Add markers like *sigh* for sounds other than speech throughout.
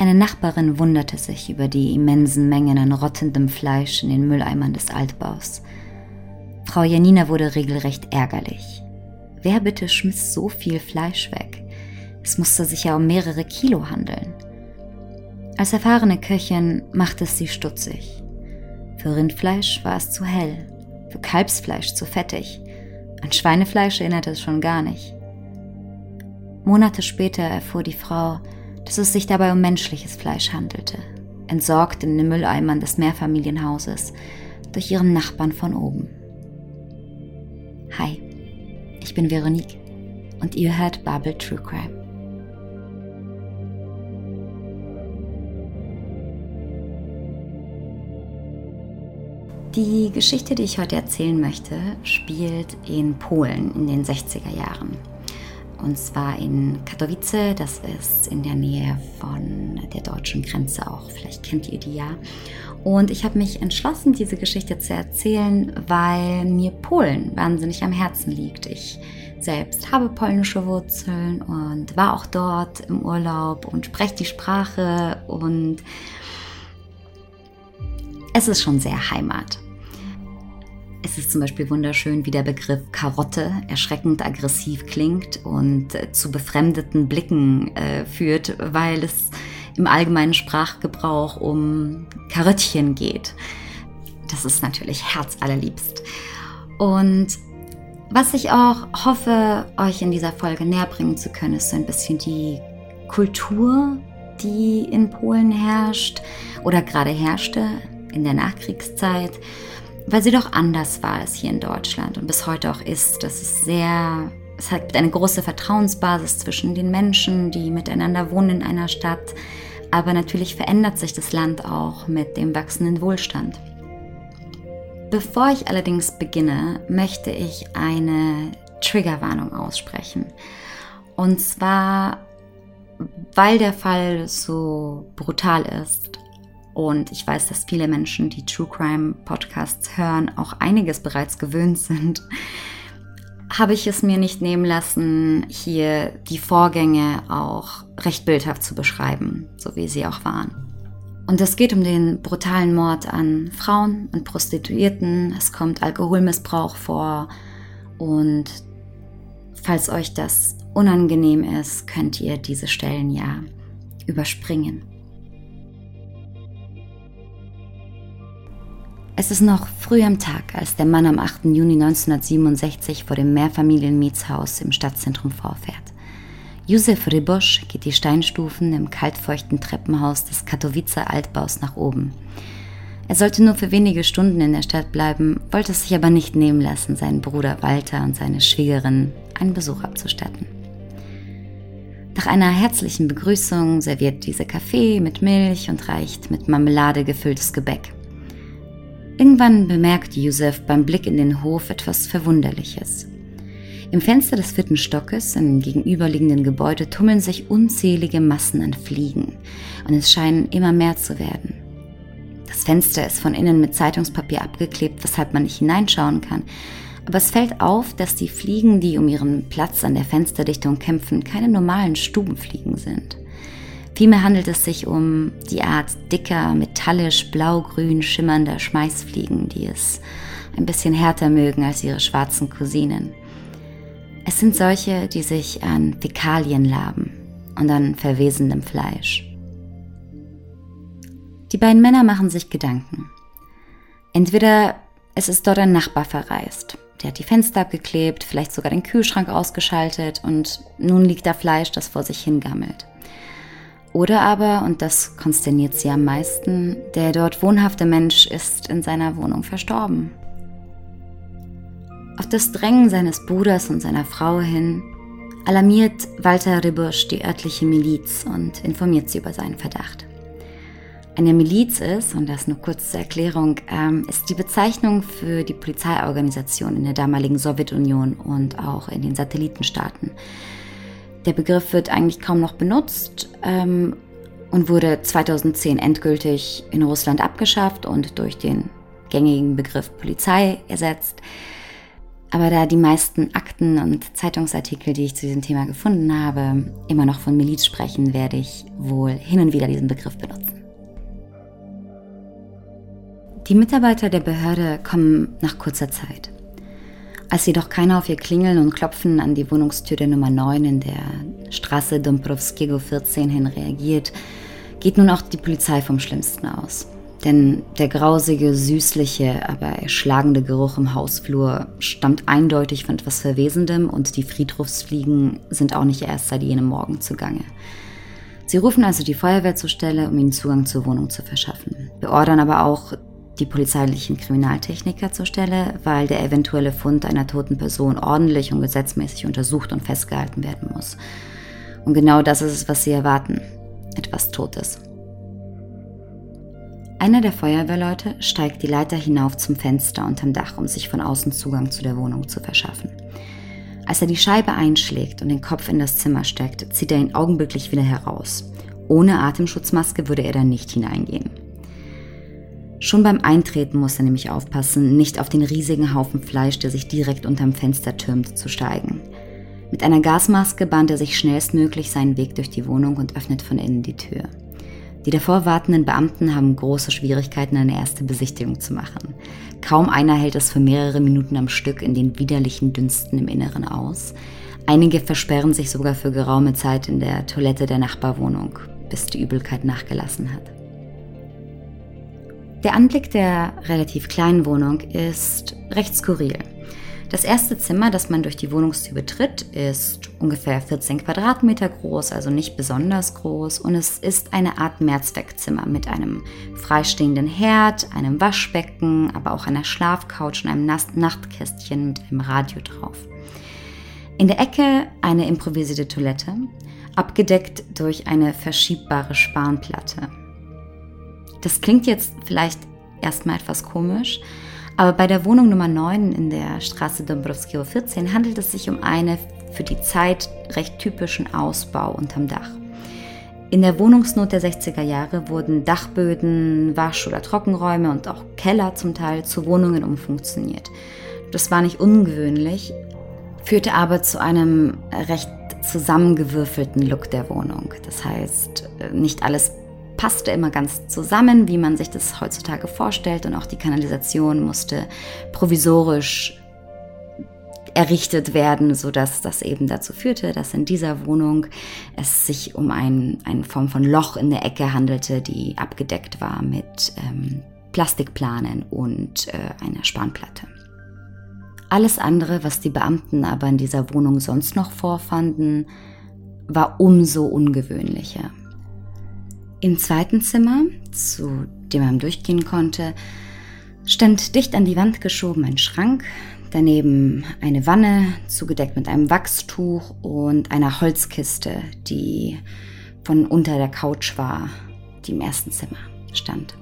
Eine Nachbarin wunderte sich über die immensen Mengen an rottendem Fleisch in den Mülleimern des Altbaus. Frau Janina wurde regelrecht ärgerlich. Wer bitte schmiss so viel Fleisch weg? Es musste sich ja um mehrere Kilo handeln. Als erfahrene Köchin machte es sie stutzig. Für Rindfleisch war es zu hell, für Kalbsfleisch zu fettig. An Schweinefleisch erinnerte es schon gar nicht. Monate später erfuhr die Frau, dass es sich dabei um menschliches Fleisch handelte, entsorgt in den Mülleimern des Mehrfamilienhauses durch ihren Nachbarn von oben. Hi, ich bin Veronique und ihr hört Babel True Crime. Die Geschichte, die ich heute erzählen möchte, spielt in Polen in den 60er Jahren und zwar in Katowice, das ist in der Nähe von der deutschen Grenze auch, vielleicht kennt ihr die ja. Und ich habe mich entschlossen, diese Geschichte zu erzählen, weil mir Polen wahnsinnig am Herzen liegt. Ich selbst habe polnische Wurzeln und war auch dort im Urlaub und spreche die Sprache und es ist schon sehr Heimat. Es ist zum Beispiel wunderschön, wie der Begriff Karotte erschreckend aggressiv klingt und äh, zu befremdeten Blicken äh, führt, weil es im allgemeinen Sprachgebrauch um Karöttchen geht. Das ist natürlich herzallerliebst. Und was ich auch hoffe, euch in dieser Folge näher bringen zu können, ist so ein bisschen die Kultur, die in Polen herrscht oder gerade herrschte in der Nachkriegszeit weil sie doch anders war als hier in Deutschland und bis heute auch ist. Das ist sehr, es hat eine große Vertrauensbasis zwischen den Menschen, die miteinander wohnen in einer Stadt. Aber natürlich verändert sich das Land auch mit dem wachsenden Wohlstand. Bevor ich allerdings beginne, möchte ich eine Triggerwarnung aussprechen. Und zwar, weil der Fall so brutal ist und ich weiß, dass viele Menschen, die True Crime Podcasts hören, auch einiges bereits gewöhnt sind. Habe ich es mir nicht nehmen lassen, hier die Vorgänge auch recht bildhaft zu beschreiben, so wie sie auch waren. Und es geht um den brutalen Mord an Frauen und Prostituierten. Es kommt Alkoholmissbrauch vor. Und falls euch das unangenehm ist, könnt ihr diese Stellen ja überspringen. Es ist noch früh am Tag, als der Mann am 8. Juni 1967 vor dem Mehrfamilienmietshaus im Stadtzentrum vorfährt. Józef Rybosch geht die Steinstufen im kaltfeuchten Treppenhaus des Katowicer Altbaus nach oben. Er sollte nur für wenige Stunden in der Stadt bleiben, wollte es sich aber nicht nehmen lassen, seinen Bruder Walter und seine Schwiegerin einen Besuch abzustatten. Nach einer herzlichen Begrüßung serviert diese Kaffee mit Milch und reicht mit Marmelade gefülltes Gebäck. Irgendwann bemerkt Yusuf beim Blick in den Hof etwas Verwunderliches. Im Fenster des vierten Stockes im gegenüberliegenden Gebäude tummeln sich unzählige Massen an Fliegen und es scheinen immer mehr zu werden. Das Fenster ist von innen mit Zeitungspapier abgeklebt, weshalb man nicht hineinschauen kann, aber es fällt auf, dass die Fliegen, die um ihren Platz an der Fensterdichtung kämpfen, keine normalen Stubenfliegen sind. Vielmehr handelt es sich um die Art dicker, metallisch blau-grün schimmernder Schmeißfliegen, die es ein bisschen härter mögen als ihre schwarzen Cousinen. Es sind solche, die sich an Fäkalien laben und an verwesendem Fleisch. Die beiden Männer machen sich Gedanken. Entweder es ist dort ein Nachbar verreist, der hat die Fenster abgeklebt, vielleicht sogar den Kühlschrank ausgeschaltet und nun liegt da Fleisch, das vor sich hingammelt. Oder aber, und das konsterniert sie am meisten, der dort wohnhafte Mensch ist in seiner Wohnung verstorben. Auf das Drängen seines Bruders und seiner Frau hin alarmiert Walter Ribusch die örtliche Miliz und informiert sie über seinen Verdacht. Eine Miliz ist, und das nur kurz zur Erklärung, ähm, ist die Bezeichnung für die Polizeiorganisation in der damaligen Sowjetunion und auch in den Satellitenstaaten. Der Begriff wird eigentlich kaum noch benutzt ähm, und wurde 2010 endgültig in Russland abgeschafft und durch den gängigen Begriff Polizei ersetzt. Aber da die meisten Akten und Zeitungsartikel, die ich zu diesem Thema gefunden habe, immer noch von Miliz sprechen, werde ich wohl hin und wieder diesen Begriff benutzen. Die Mitarbeiter der Behörde kommen nach kurzer Zeit. Als jedoch keiner auf ihr Klingeln und Klopfen an die Wohnungstür der Nummer 9 in der Straße Dombrovskiego 14 hin reagiert, geht nun auch die Polizei vom Schlimmsten aus. Denn der grausige, süßliche, aber erschlagende Geruch im Hausflur stammt eindeutig von etwas Verwesendem und die Friedhofsfliegen sind auch nicht erst seit jenem Morgen zugange. Sie rufen also die Feuerwehr zur Stelle, um ihnen Zugang zur Wohnung zu verschaffen, beordern aber auch die polizeilichen Kriminaltechniker zur Stelle, weil der eventuelle Fund einer toten Person ordentlich und gesetzmäßig untersucht und festgehalten werden muss. Und genau das ist es, was sie erwarten. Etwas Totes. Einer der Feuerwehrleute steigt die Leiter hinauf zum Fenster unterm Dach, um sich von außen Zugang zu der Wohnung zu verschaffen. Als er die Scheibe einschlägt und den Kopf in das Zimmer steckt, zieht er ihn augenblicklich wieder heraus. Ohne Atemschutzmaske würde er da nicht hineingehen. Schon beim Eintreten muss er nämlich aufpassen, nicht auf den riesigen Haufen Fleisch, der sich direkt unterm Fenster türmt, zu steigen. Mit einer Gasmaske bahnt er sich schnellstmöglich seinen Weg durch die Wohnung und öffnet von innen die Tür. Die davor wartenden Beamten haben große Schwierigkeiten, eine erste Besichtigung zu machen. Kaum einer hält es für mehrere Minuten am Stück in den widerlichen Dünsten im Inneren aus. Einige versperren sich sogar für geraume Zeit in der Toilette der Nachbarwohnung, bis die Übelkeit nachgelassen hat. Der Anblick der relativ kleinen Wohnung ist recht skurril. Das erste Zimmer, das man durch die Wohnungstür betritt, ist ungefähr 14 Quadratmeter groß, also nicht besonders groß. Und es ist eine Art Mehrzweckzimmer mit einem freistehenden Herd, einem Waschbecken, aber auch einer Schlafcouch und einem Nachtkästchen mit einem Radio drauf. In der Ecke eine improvisierte Toilette, abgedeckt durch eine verschiebbare Spanplatte. Das klingt jetzt vielleicht erstmal etwas komisch, aber bei der Wohnung Nummer 9 in der Straße Dombrovskio 14 handelt es sich um einen für die Zeit recht typischen Ausbau unterm Dach. In der Wohnungsnot der 60er Jahre wurden Dachböden, Wasch- oder Trockenräume und auch Keller zum Teil zu Wohnungen umfunktioniert. Das war nicht ungewöhnlich, führte aber zu einem recht zusammengewürfelten Look der Wohnung. Das heißt, nicht alles passte immer ganz zusammen, wie man sich das heutzutage vorstellt. Und auch die Kanalisation musste provisorisch errichtet werden, sodass das eben dazu führte, dass in dieser Wohnung es sich um ein, eine Form von Loch in der Ecke handelte, die abgedeckt war mit ähm, Plastikplanen und äh, einer Spanplatte. Alles andere, was die Beamten aber in dieser Wohnung sonst noch vorfanden, war umso ungewöhnlicher. Im zweiten Zimmer, zu dem man durchgehen konnte, stand dicht an die Wand geschoben ein Schrank, daneben eine Wanne, zugedeckt mit einem Wachstuch und einer Holzkiste, die von unter der Couch war, die im ersten Zimmer stand.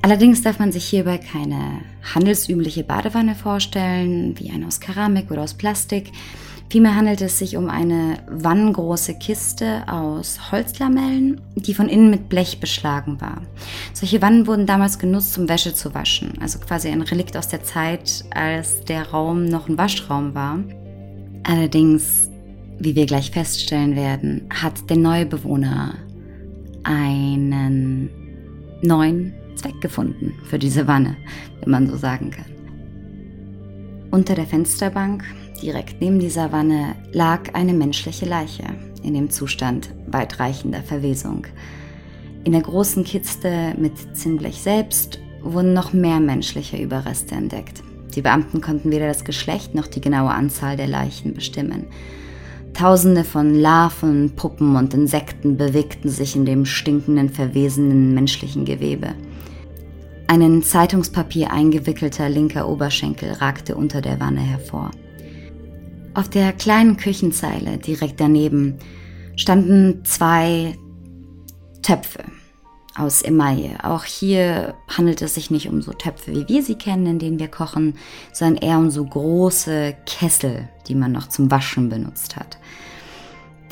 Allerdings darf man sich hierbei keine handelsübliche Badewanne vorstellen, wie eine aus Keramik oder aus Plastik, Vielmehr handelt es sich um eine wannengroße Kiste aus Holzlamellen, die von innen mit Blech beschlagen war. Solche Wannen wurden damals genutzt, um Wäsche zu waschen, also quasi ein Relikt aus der Zeit, als der Raum noch ein Waschraum war. Allerdings, wie wir gleich feststellen werden, hat der neue Bewohner einen neuen Zweck gefunden für diese Wanne, wenn man so sagen kann. Unter der Fensterbank Direkt neben dieser Wanne lag eine menschliche Leiche in dem Zustand weitreichender Verwesung. In der großen Kiste mit Zinnblech selbst wurden noch mehr menschliche Überreste entdeckt. Die Beamten konnten weder das Geschlecht noch die genaue Anzahl der Leichen bestimmen. Tausende von Larven, Puppen und Insekten bewegten sich in dem stinkenden, verwesenden menschlichen Gewebe. Ein in Zeitungspapier eingewickelter linker Oberschenkel ragte unter der Wanne hervor. Auf der kleinen Küchenzeile direkt daneben standen zwei Töpfe aus Emaille. Auch hier handelt es sich nicht um so Töpfe, wie wir sie kennen, in denen wir kochen, sondern eher um so große Kessel, die man noch zum Waschen benutzt hat.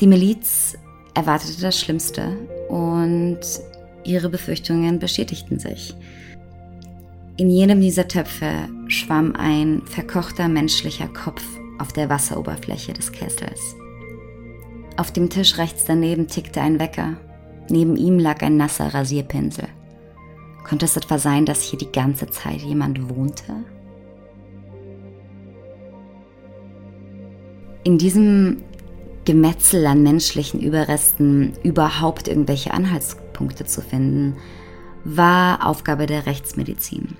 Die Miliz erwartete das Schlimmste und ihre Befürchtungen bestätigten sich. In jedem dieser Töpfe schwamm ein verkochter menschlicher Kopf auf der Wasseroberfläche des Kessels. Auf dem Tisch rechts daneben tickte ein Wecker. Neben ihm lag ein nasser Rasierpinsel. Konnte es etwa sein, dass hier die ganze Zeit jemand wohnte? In diesem Gemetzel an menschlichen Überresten überhaupt irgendwelche Anhaltspunkte zu finden, war Aufgabe der Rechtsmedizin.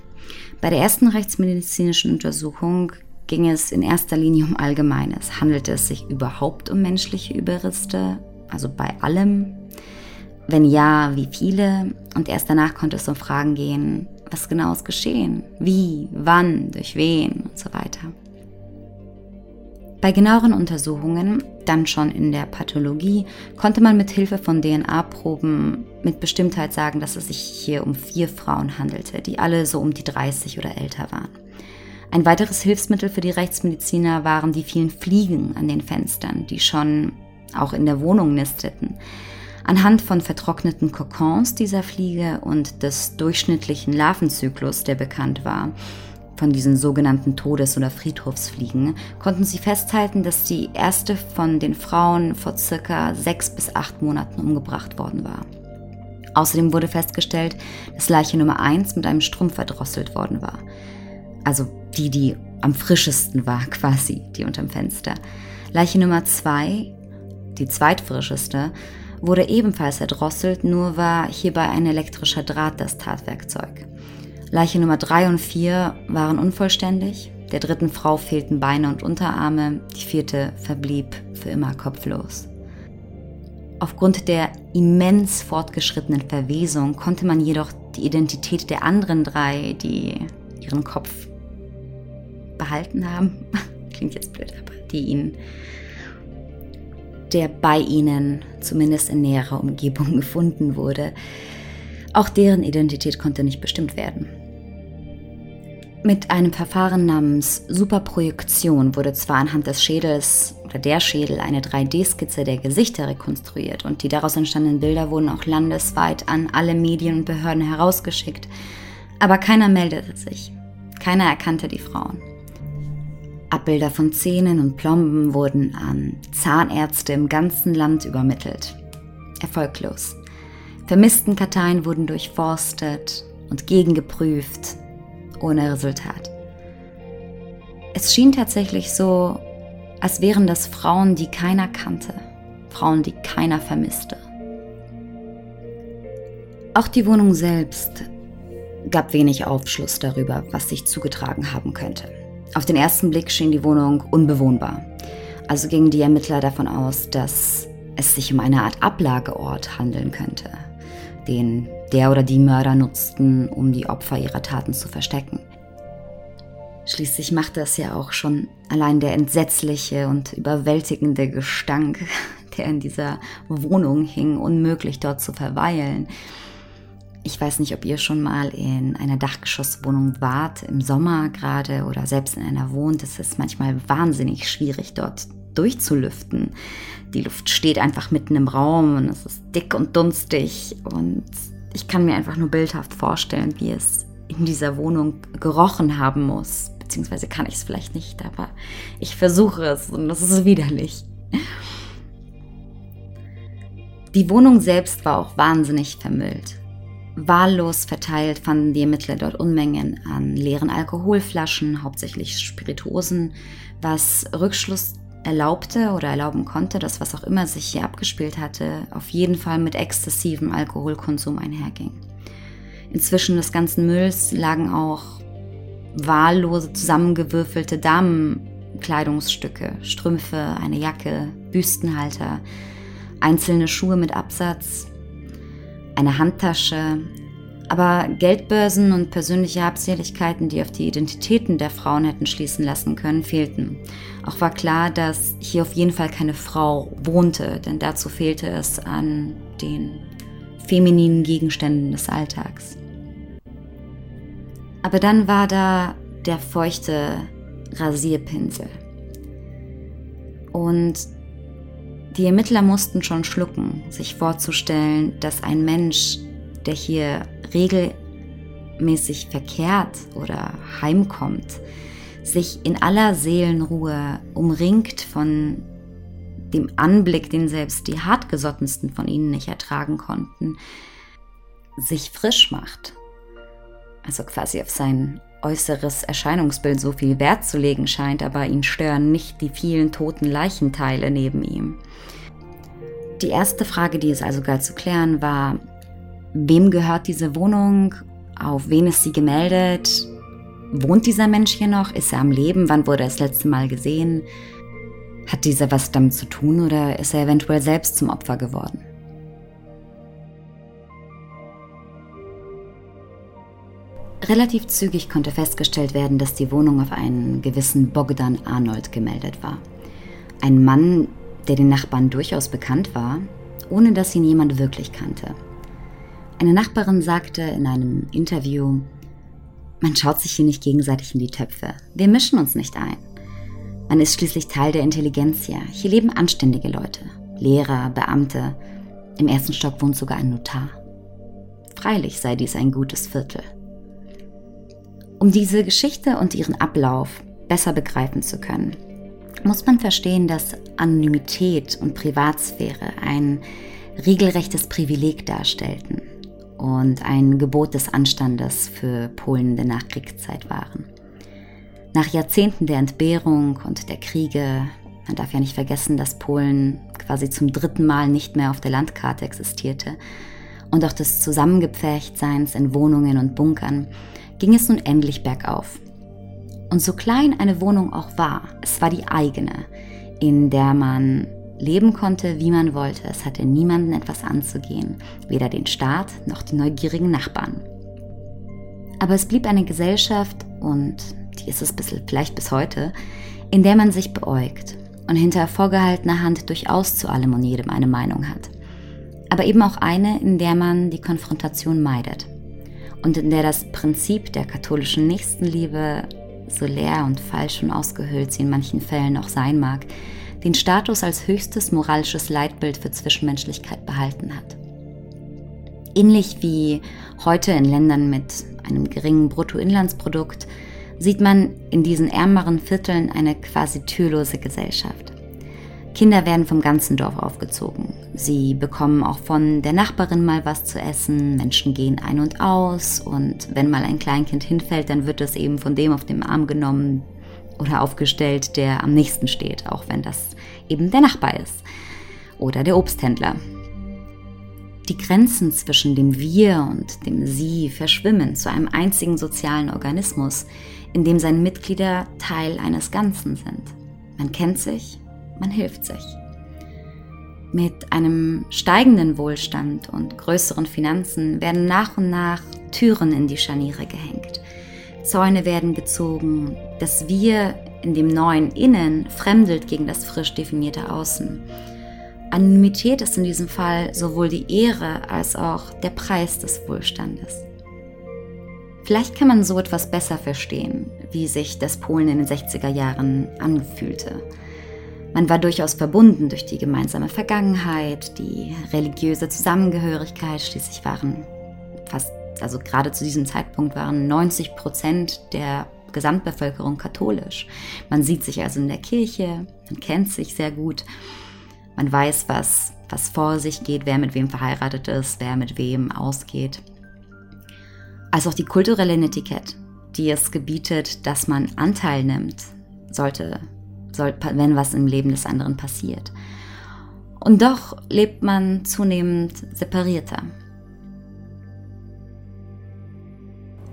Bei der ersten rechtsmedizinischen Untersuchung ging es in erster Linie um Allgemeines. Handelte es sich überhaupt um menschliche Überreste? Also bei allem? Wenn ja, wie viele? Und erst danach konnte es um Fragen gehen, was genau ist geschehen? Wie? Wann? Durch wen? Und so weiter. Bei genaueren Untersuchungen, dann schon in der Pathologie, konnte man mit Hilfe von DNA-Proben mit Bestimmtheit sagen, dass es sich hier um vier Frauen handelte, die alle so um die 30 oder älter waren. Ein weiteres Hilfsmittel für die Rechtsmediziner waren die vielen Fliegen an den Fenstern, die schon auch in der Wohnung nisteten. Anhand von vertrockneten Kokons dieser Fliege und des durchschnittlichen Larvenzyklus, der bekannt war, von diesen sogenannten Todes- oder Friedhofsfliegen, konnten sie festhalten, dass die erste von den Frauen vor circa sechs bis acht Monaten umgebracht worden war. Außerdem wurde festgestellt, dass Leiche Nummer eins mit einem Strumpf verdrosselt worden war. Also die, die am frischesten war, *laughs* quasi, die unterm Fenster. Leiche Nummer zwei, die zweitfrischeste, wurde ebenfalls erdrosselt, nur war hierbei ein elektrischer Draht das Tatwerkzeug. Leiche Nummer 3 und 4 waren unvollständig. Der dritten Frau fehlten Beine und Unterarme. Die vierte verblieb für immer kopflos. Aufgrund der immens fortgeschrittenen Verwesung konnte man jedoch die Identität der anderen drei, die ihren Kopf behalten haben, *laughs* klingt jetzt blöd, aber die ihn, der bei ihnen zumindest in näherer Umgebung *laughs* gefunden wurde, auch deren Identität konnte nicht bestimmt werden. Mit einem Verfahren namens Superprojektion wurde zwar anhand des Schädels oder der Schädel eine 3D-Skizze der Gesichter rekonstruiert und die daraus entstandenen Bilder wurden auch landesweit an alle Medien und Behörden herausgeschickt, aber keiner meldete sich. Keiner erkannte die Frauen. Abbilder von Zähnen und Plomben wurden an Zahnärzte im ganzen Land übermittelt. Erfolglos. Vermissten Karteien wurden durchforstet und gegengeprüft, ohne Resultat. Es schien tatsächlich so, als wären das Frauen, die keiner kannte, Frauen, die keiner vermisste. Auch die Wohnung selbst gab wenig Aufschluss darüber, was sich zugetragen haben könnte. Auf den ersten Blick schien die Wohnung unbewohnbar. Also gingen die Ermittler davon aus, dass es sich um eine Art Ablageort handeln könnte, den der oder die Mörder nutzten, um die Opfer ihrer Taten zu verstecken. Schließlich machte es ja auch schon allein der entsetzliche und überwältigende Gestank, *laughs* der in dieser Wohnung hing, unmöglich dort zu verweilen. Ich weiß nicht, ob ihr schon mal in einer Dachgeschosswohnung wart, im Sommer gerade oder selbst in einer wohnt. Es ist manchmal wahnsinnig schwierig, dort durchzulüften. Die Luft steht einfach mitten im Raum und es ist dick und dunstig und ich kann mir einfach nur bildhaft vorstellen, wie es in dieser Wohnung gerochen haben muss. Beziehungsweise kann ich es vielleicht nicht, aber ich versuche es und das ist widerlich. Die Wohnung selbst war auch wahnsinnig vermüllt. Wahllos verteilt fanden die Ermittler dort Unmengen an leeren Alkoholflaschen, hauptsächlich Spirituosen, was Rückschluss erlaubte oder erlauben konnte, dass was auch immer sich hier abgespielt hatte, auf jeden Fall mit exzessivem Alkoholkonsum einherging. Inzwischen des ganzen Mülls lagen auch wahllose zusammengewürfelte Damenkleidungsstücke, Strümpfe, eine Jacke, Büstenhalter, einzelne Schuhe mit Absatz, eine Handtasche, aber Geldbörsen und persönliche Habseligkeiten, die auf die Identitäten der Frauen hätten schließen lassen können, fehlten. Auch war klar, dass hier auf jeden Fall keine Frau wohnte, denn dazu fehlte es an den femininen Gegenständen des Alltags. Aber dann war da der feuchte Rasierpinsel. Und die Ermittler mussten schon schlucken, sich vorzustellen, dass ein Mensch, der hier regelmäßig verkehrt oder heimkommt, sich in aller Seelenruhe umringt von dem Anblick, den selbst die hartgesottensten von ihnen nicht ertragen konnten, sich frisch macht, also quasi auf sein äußeres Erscheinungsbild so viel Wert zu legen scheint, aber ihn stören nicht die vielen toten Leichenteile neben ihm. Die erste Frage, die es also galt zu klären, war, wem gehört diese Wohnung, auf wen ist sie gemeldet, wohnt dieser Mensch hier noch, ist er am Leben, wann wurde er das letzte Mal gesehen, hat dieser was damit zu tun oder ist er eventuell selbst zum Opfer geworden? Relativ zügig konnte festgestellt werden, dass die Wohnung auf einen gewissen Bogdan Arnold gemeldet war. Ein Mann, der den Nachbarn durchaus bekannt war, ohne dass ihn jemand wirklich kannte. Eine Nachbarin sagte in einem Interview, man schaut sich hier nicht gegenseitig in die Töpfe. Wir mischen uns nicht ein. Man ist schließlich Teil der Intelligenz hier. Hier leben anständige Leute. Lehrer, Beamte. Im ersten Stock wohnt sogar ein Notar. Freilich sei dies ein gutes Viertel. Um diese Geschichte und ihren Ablauf besser begreifen zu können, muss man verstehen, dass Anonymität und Privatsphäre ein regelrechtes Privileg darstellten und ein Gebot des Anstandes für Polen der Nachkriegszeit waren. Nach Jahrzehnten der Entbehrung und der Kriege, man darf ja nicht vergessen, dass Polen quasi zum dritten Mal nicht mehr auf der Landkarte existierte, und auch des Zusammengepferchtseins in Wohnungen und Bunkern, ging es nun endlich bergauf. Und so klein eine Wohnung auch war, es war die eigene, in der man leben konnte, wie man wollte. Es hatte niemanden etwas anzugehen, weder den Staat noch die neugierigen Nachbarn. Aber es blieb eine Gesellschaft, und die ist es bis, vielleicht bis heute, in der man sich beäugt und hinter vorgehaltener Hand durchaus zu allem und jedem eine Meinung hat. Aber eben auch eine, in der man die Konfrontation meidet und in der das Prinzip der katholischen Nächstenliebe, so leer und falsch und ausgehöhlt sie in manchen Fällen auch sein mag, den Status als höchstes moralisches Leitbild für Zwischenmenschlichkeit behalten hat. Ähnlich wie heute in Ländern mit einem geringen Bruttoinlandsprodukt sieht man in diesen ärmeren Vierteln eine quasi türlose Gesellschaft. Kinder werden vom ganzen Dorf aufgezogen. Sie bekommen auch von der Nachbarin mal was zu essen, Menschen gehen ein und aus und wenn mal ein Kleinkind hinfällt, dann wird es eben von dem auf dem Arm genommen oder aufgestellt, der am nächsten steht, auch wenn das eben der Nachbar ist oder der Obsthändler. Die Grenzen zwischen dem Wir und dem Sie verschwimmen zu einem einzigen sozialen Organismus, in dem seine Mitglieder Teil eines Ganzen sind. Man kennt sich, man hilft sich. Mit einem steigenden Wohlstand und größeren Finanzen werden nach und nach Türen in die Scharniere gehängt. Zäune werden gezogen, das Wir in dem neuen Innen fremdelt gegen das frisch definierte Außen. Anonymität ist in diesem Fall sowohl die Ehre als auch der Preis des Wohlstandes. Vielleicht kann man so etwas besser verstehen, wie sich das Polen in den 60er Jahren anfühlte. Man war durchaus verbunden durch die gemeinsame Vergangenheit, die religiöse Zusammengehörigkeit. Schließlich waren fast, also gerade zu diesem Zeitpunkt waren 90 Prozent der Gesamtbevölkerung katholisch. Man sieht sich also in der Kirche, man kennt sich sehr gut, man weiß, was, was vor sich geht, wer mit wem verheiratet ist, wer mit wem ausgeht. Als auch die kulturelle Netiquette, die es gebietet, dass man Anteil nimmt, sollte soll, wenn was im Leben des anderen passiert. Und doch lebt man zunehmend separierter.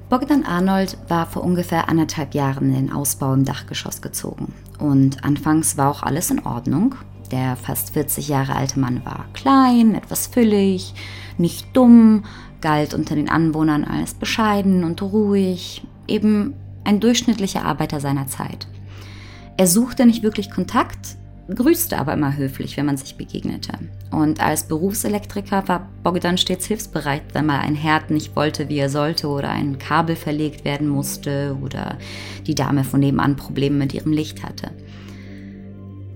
Bogdan Arnold war vor ungefähr anderthalb Jahren in den Ausbau im Dachgeschoss gezogen. Und anfangs war auch alles in Ordnung. Der fast 40 Jahre alte Mann war klein, etwas füllig, nicht dumm, galt unter den Anwohnern als bescheiden und ruhig, eben ein durchschnittlicher Arbeiter seiner Zeit. Er suchte nicht wirklich Kontakt, grüßte aber immer höflich, wenn man sich begegnete. Und als Berufselektriker war Bogdan stets hilfsbereit, wenn mal ein Herd nicht wollte, wie er sollte, oder ein Kabel verlegt werden musste, oder die Dame von nebenan Probleme mit ihrem Licht hatte.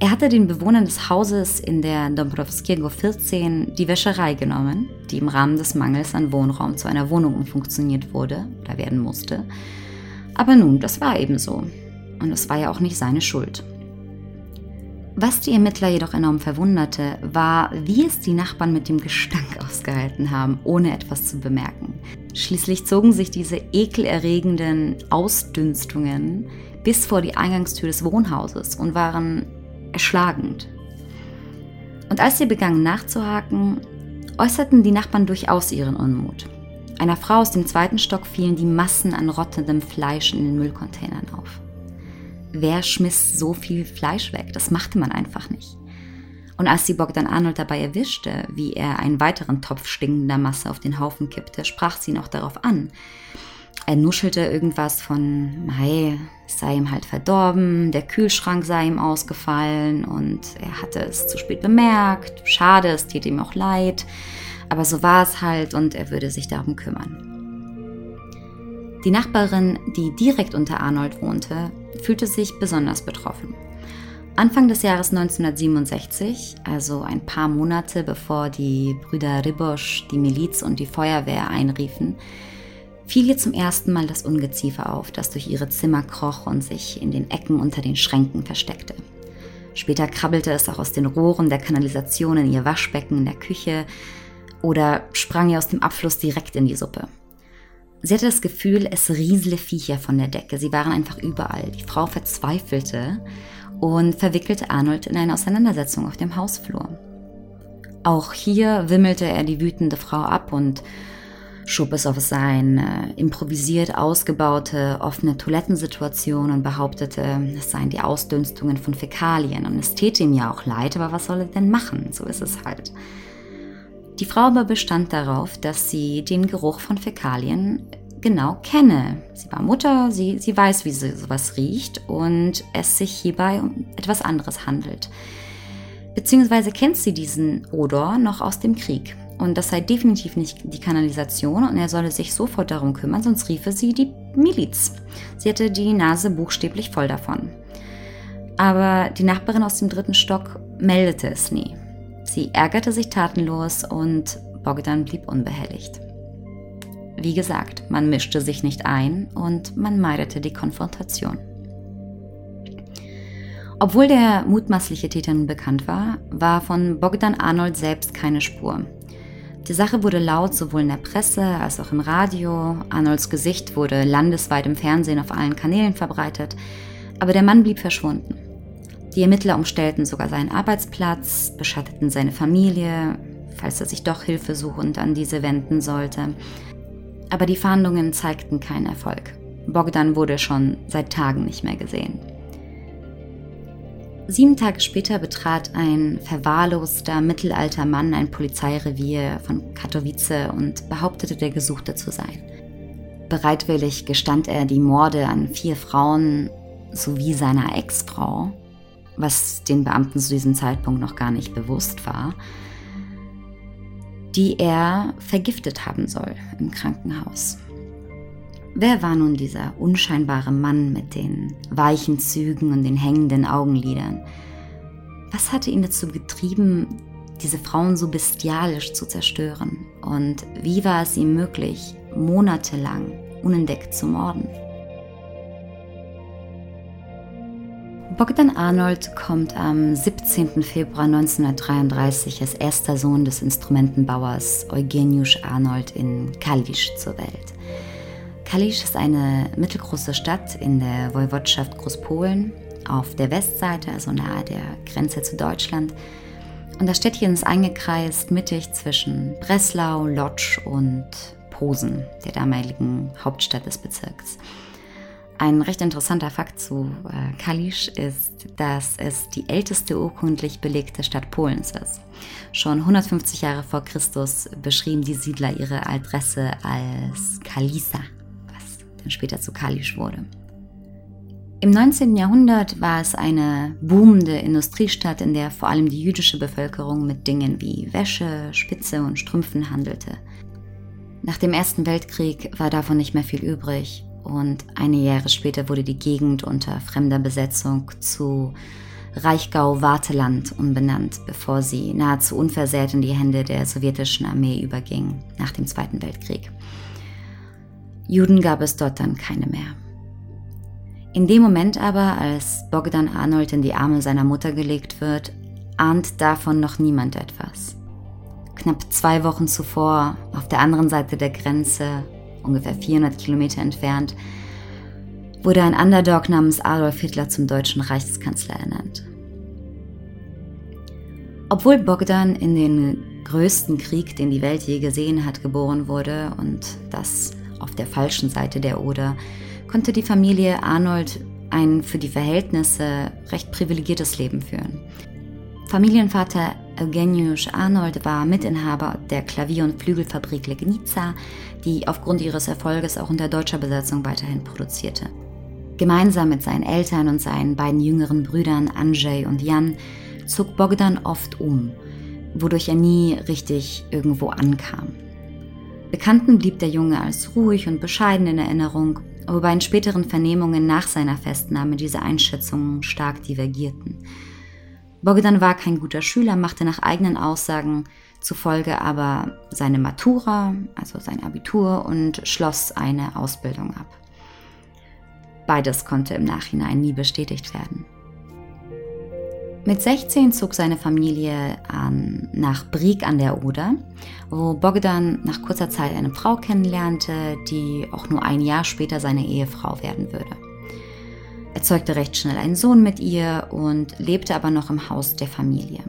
Er hatte den Bewohnern des Hauses in der Dobrowskiego 14 die Wäscherei genommen, die im Rahmen des Mangels an Wohnraum zu einer Wohnung umfunktioniert wurde oder werden musste. Aber nun, das war eben so. Und es war ja auch nicht seine Schuld. Was die Ermittler jedoch enorm verwunderte, war, wie es die Nachbarn mit dem Gestank *laughs* ausgehalten haben, ohne etwas zu bemerken. Schließlich zogen sich diese ekelerregenden Ausdünstungen bis vor die Eingangstür des Wohnhauses und waren erschlagend. Und als sie begannen nachzuhaken, äußerten die Nachbarn durchaus ihren Unmut. Einer Frau aus dem zweiten Stock fielen die Massen an rottendem Fleisch in den Müllcontainern auf wer schmiss so viel Fleisch weg? Das machte man einfach nicht. Und als sie Bogdan Arnold dabei erwischte, wie er einen weiteren Topf stinkender Masse auf den Haufen kippte, sprach sie noch darauf an. Er nuschelte irgendwas von, hey, es sei ihm halt verdorben, der Kühlschrank sei ihm ausgefallen und er hatte es zu spät bemerkt. Schade, es täte ihm auch leid, aber so war es halt und er würde sich darum kümmern. Die Nachbarin, die direkt unter Arnold wohnte, fühlte sich besonders betroffen. Anfang des Jahres 1967, also ein paar Monate bevor die Brüder Ribosch die Miliz und die Feuerwehr einriefen, fiel ihr zum ersten Mal das Ungeziefer auf, das durch ihre Zimmer kroch und sich in den Ecken unter den Schränken versteckte. Später krabbelte es auch aus den Rohren der Kanalisation in ihr Waschbecken in der Küche oder sprang ihr aus dem Abfluss direkt in die Suppe. Sie hatte das Gefühl, es riesle Viecher von der Decke. Sie waren einfach überall. Die Frau verzweifelte und verwickelte Arnold in eine Auseinandersetzung auf dem Hausflur. Auch hier wimmelte er die wütende Frau ab und schob es auf seine improvisiert ausgebaute offene Toilettensituation und behauptete, es seien die Ausdünstungen von Fäkalien und es täte ihm ja auch leid, aber was soll er denn machen? So ist es halt. Die Frau aber bestand darauf, dass sie den Geruch von Fäkalien genau kenne. Sie war Mutter, sie, sie weiß, wie sie sowas riecht und es sich hierbei um etwas anderes handelt. Beziehungsweise kennt sie diesen Odor noch aus dem Krieg. Und das sei definitiv nicht die Kanalisation und er solle sich sofort darum kümmern, sonst riefe sie die Miliz. Sie hätte die Nase buchstäblich voll davon. Aber die Nachbarin aus dem dritten Stock meldete es nie. Sie ärgerte sich tatenlos und Bogdan blieb unbehelligt. Wie gesagt, man mischte sich nicht ein und man meidete die Konfrontation. Obwohl der mutmaßliche Täter nun bekannt war, war von Bogdan Arnold selbst keine Spur. Die Sache wurde laut sowohl in der Presse als auch im Radio. Arnolds Gesicht wurde landesweit im Fernsehen auf allen Kanälen verbreitet, aber der Mann blieb verschwunden. Die Ermittler umstellten sogar seinen Arbeitsplatz, beschatteten seine Familie, falls er sich doch hilfesuchend an diese wenden sollte. Aber die Fahndungen zeigten keinen Erfolg. Bogdan wurde schon seit Tagen nicht mehr gesehen. Sieben Tage später betrat ein verwahrloster mittelalter Mann ein Polizeirevier von Katowice und behauptete, der Gesuchte zu sein. Bereitwillig gestand er die Morde an vier Frauen sowie seiner Ex-Frau was den Beamten zu diesem Zeitpunkt noch gar nicht bewusst war, die er vergiftet haben soll im Krankenhaus. Wer war nun dieser unscheinbare Mann mit den weichen Zügen und den hängenden Augenlidern? Was hatte ihn dazu getrieben, diese Frauen so bestialisch zu zerstören? Und wie war es ihm möglich, monatelang unentdeckt zu morden? Bogdan Arnold kommt am 17. Februar 1933 als erster Sohn des Instrumentenbauers Eugeniusz Arnold in Kalisz zur Welt. Kalisz ist eine mittelgroße Stadt in der Woiwodschaft Großpolen auf der Westseite, also nahe der Grenze zu Deutschland. Und das Städtchen ist eingekreist mittig zwischen Breslau, Lodz und Posen, der damaligen Hauptstadt des Bezirks. Ein recht interessanter Fakt zu äh, Kalisz ist, dass es die älteste urkundlich belegte Stadt Polens ist. Schon 150 Jahre vor Christus beschrieben die Siedler ihre Adresse als Kalisa, was dann später zu Kalisz wurde. Im 19. Jahrhundert war es eine boomende Industriestadt, in der vor allem die jüdische Bevölkerung mit Dingen wie Wäsche, Spitze und Strümpfen handelte. Nach dem Ersten Weltkrieg war davon nicht mehr viel übrig und einige Jahre später wurde die Gegend unter fremder Besetzung zu Reichgau-Warteland umbenannt, bevor sie nahezu unversehrt in die Hände der sowjetischen Armee überging nach dem Zweiten Weltkrieg. Juden gab es dort dann keine mehr. In dem Moment aber, als Bogdan Arnold in die Arme seiner Mutter gelegt wird, ahnt davon noch niemand etwas. Knapp zwei Wochen zuvor, auf der anderen Seite der Grenze, ungefähr 400 Kilometer entfernt, wurde ein Underdog namens Adolf Hitler zum deutschen Reichskanzler ernannt. Obwohl Bogdan in den größten Krieg, den die Welt je gesehen hat, geboren wurde und das auf der falschen Seite der Oder, konnte die Familie Arnold ein für die Verhältnisse recht privilegiertes Leben führen. Familienvater Eugeniusz Arnold war Mitinhaber der Klavier- und Flügelfabrik Legnica, die aufgrund ihres Erfolges auch unter deutscher Besatzung weiterhin produzierte. Gemeinsam mit seinen Eltern und seinen beiden jüngeren Brüdern Andrzej und Jan zog Bogdan oft um, wodurch er nie richtig irgendwo ankam. Bekannten blieb der Junge als ruhig und bescheiden in Erinnerung, wobei in späteren Vernehmungen nach seiner Festnahme diese Einschätzungen stark divergierten. Bogdan war kein guter Schüler, machte nach eigenen Aussagen zufolge aber seine Matura, also sein Abitur, und schloss eine Ausbildung ab. Beides konnte im Nachhinein nie bestätigt werden. Mit 16 zog seine Familie an, nach Brieg an der Oder, wo Bogdan nach kurzer Zeit eine Frau kennenlernte, die auch nur ein Jahr später seine Ehefrau werden würde. Er zeugte recht schnell einen Sohn mit ihr und lebte aber noch im Haus der Familie.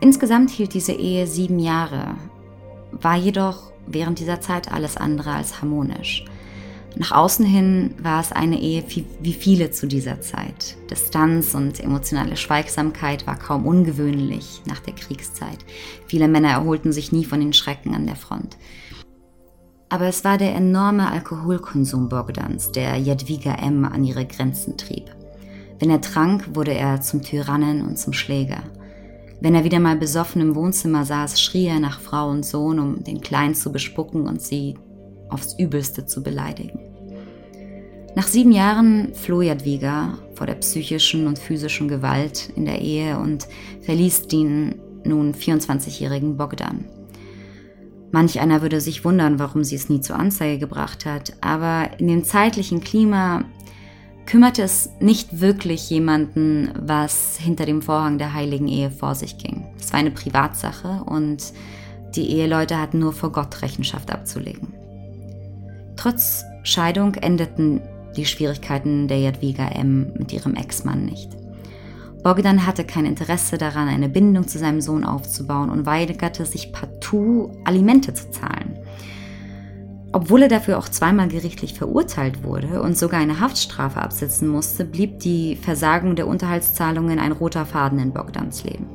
Insgesamt hielt diese Ehe sieben Jahre, war jedoch während dieser Zeit alles andere als harmonisch. Nach außen hin war es eine Ehe wie viele zu dieser Zeit. Distanz und emotionale Schweigsamkeit war kaum ungewöhnlich nach der Kriegszeit. Viele Männer erholten sich nie von den Schrecken an der Front. Aber es war der enorme Alkoholkonsum Bogdans, der Jadwiga M. an ihre Grenzen trieb. Wenn er trank, wurde er zum Tyrannen und zum Schläger. Wenn er wieder mal besoffen im Wohnzimmer saß, schrie er nach Frau und Sohn, um den Kleinen zu bespucken und sie aufs Übelste zu beleidigen. Nach sieben Jahren floh Jadwiga vor der psychischen und physischen Gewalt in der Ehe und verließ den nun 24-jährigen Bogdan. Manch einer würde sich wundern, warum sie es nie zur Anzeige gebracht hat, aber in dem zeitlichen Klima kümmerte es nicht wirklich jemanden, was hinter dem Vorhang der heiligen Ehe vor sich ging. Es war eine Privatsache und die Eheleute hatten nur vor Gott Rechenschaft abzulegen. Trotz Scheidung endeten die Schwierigkeiten der Jadwiga M. mit ihrem Ex-Mann nicht. Bogdan hatte kein Interesse daran, eine Bindung zu seinem Sohn aufzubauen und weigerte sich partout, Alimente zu zahlen. Obwohl er dafür auch zweimal gerichtlich verurteilt wurde und sogar eine Haftstrafe absitzen musste, blieb die Versagung der Unterhaltszahlungen ein roter Faden in Bogdans Leben.